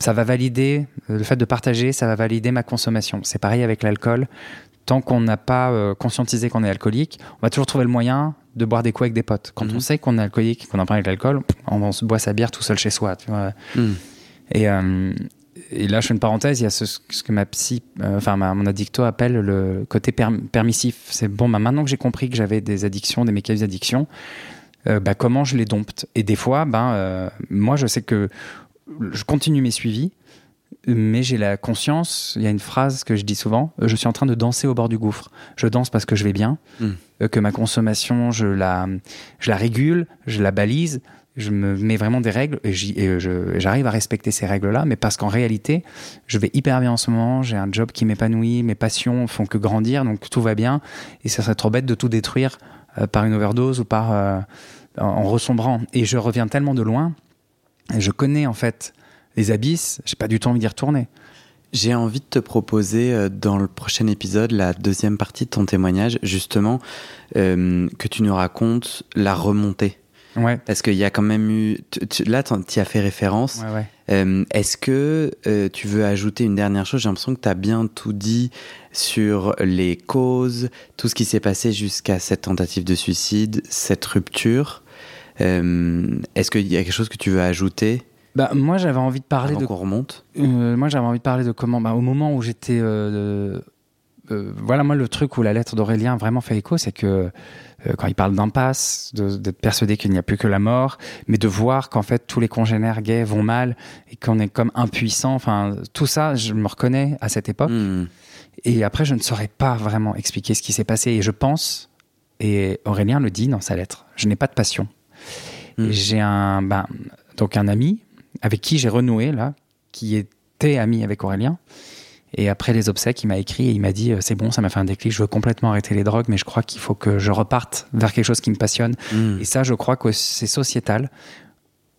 B: Ça va valider, le fait de partager, ça va valider ma consommation. C'est pareil avec l'alcool. Tant qu'on n'a pas euh, conscientisé qu'on est alcoolique, on va toujours trouver le moyen de boire des coups avec des potes. Quand
A: Mhm.
B: on sait qu'on est alcoolique, qu'on en parle avec l'alcool, on, on se boit sa bière tout seul chez soi. Tu vois. Et, euh, et là, je fais une parenthèse, il y a ce, ce que ma psy, euh, enfin mon addicto appelle le côté perm- permissif. C'est bon, bah, maintenant que j'ai compris que j'avais des addictions, des mécanismes d'addiction, bah, comment je les dompte? Et des fois, ben, moi, je sais que je continue mes suivis, mais j'ai la conscience, il y a une phrase que je dis souvent, euh, je suis en train de danser au bord du gouffre. Je danse parce que je vais bien,
A: Mm.
B: euh, que ma consommation, je la, je la régule, je la balise, je me mets vraiment des règles et j'arrive à respecter ces règles-là, mais parce qu'en réalité, je vais hyper bien en ce moment, j'ai un job qui m'épanouit, mes passions font que grandir, donc tout va bien, et ça serait trop bête de tout détruire euh, par une overdose ou par euh, en, en ressombrant. Et je reviens tellement de loin, et je connais en fait les abysses, j'ai pas du tout envie d'y retourner.
A: J'ai envie de te proposer euh, dans le prochain épisode, la deuxième partie de ton témoignage, justement, euh, que tu nous racontes la remontée.
B: Ouais,
A: Parce qu'il y a quand même eu. tu- là, tu as fait référence.
B: ouais, ouais.
A: Euh, Est-ce que euh, tu veux ajouter une dernière chose? J'ai l'impression que tu as bien tout dit sur les causes, tout ce qui s'est passé jusqu'à cette tentative de suicide, cette rupture. Est-ce qu'il y a quelque chose que tu veux ajouter?
B: Bah, moi, j'avais envie de parler
A: avant
B: de
A: qu'on remonte
B: Euh, moi, j'avais envie de parler de comment, bah, au moment où j'étais. euh, euh, voilà, moi, le truc où la lettre d'Aurélien vraiment fait écho, c'est que quand il parle d'impasse, d'être persuadé qu'il n'y a plus que la mort, mais de voir qu'en fait tous les congénères gays vont mal et qu'on est comme impuissant, enfin, tout ça, je me reconnais à cette époque.
A: Hmm.
B: Et après, je ne saurais pas vraiment expliquer ce qui s'est passé. Et je pense, et Aurélien le dit dans sa lettre, je n'ai pas de passion.
A: Mm.
B: Et J'ai un, ben, donc un ami avec qui j'ai renoué, là, qui était ami avec Aurélien. Et après les obsèques, il m'a écrit et il m'a dit euh, C'est bon, ça m'a fait un déclic, je veux complètement arrêter les drogues, mais je crois qu'il faut que je reparte vers quelque chose qui me passionne.
A: Hmm.
B: Et ça, je crois que c'est sociétal.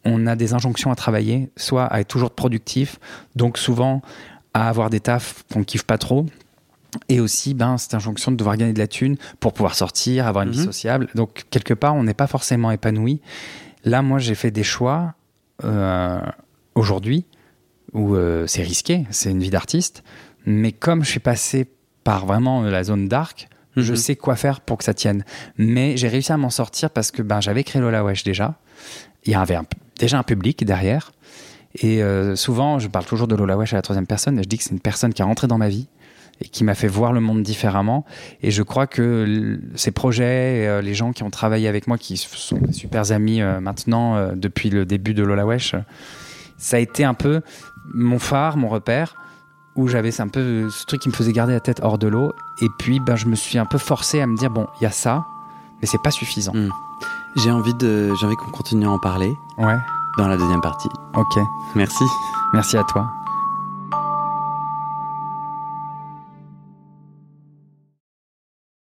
B: On a des injonctions à travailler, soit à être toujours productif, donc souvent à avoir des tafs qu'on kiffe pas trop, et aussi ben, cette injonction de devoir gagner de la thune pour pouvoir sortir, avoir une vie
A: Mhm.
B: sociable. Donc quelque part, on n'est pas forcément épanoui. Là, moi, j'ai fait des choix aujourd'hui où euh, c'est risqué, c'est une vie d'artiste, mais comme je suis passé par vraiment la zone dark, je
A: Mhm.
B: sais quoi faire pour que ça tienne. Mais j'ai réussi à m'en sortir parce que ben, j'avais créé Lola Wesh déjà. Il y avait un- déjà un public derrière. Et euh, souvent, je parle toujours de Lola Wesh à la troisième personne. Et je dis que c'est une personne qui est rentrée dans ma vie et qui m'a fait voir le monde différemment. Et je crois que ces projets, euh, les gens qui ont travaillé avec moi, qui sont des super amis euh, maintenant euh, depuis le début de Lola Wesh, ça a été un peu mon phare, mon repère, où j'avais un peu ce truc qui me faisait garder la tête hors de l'eau. Et puis, ben, je me suis un peu forcé à me dire bon, il y a ça, mais c'est pas suffisant.
A: Mm. J'ai envie, de, j'ai envie qu'on continue à en parler
B: Ouais,
A: dans la deuxième partie.
B: ok.
A: Merci.
B: Merci à toi.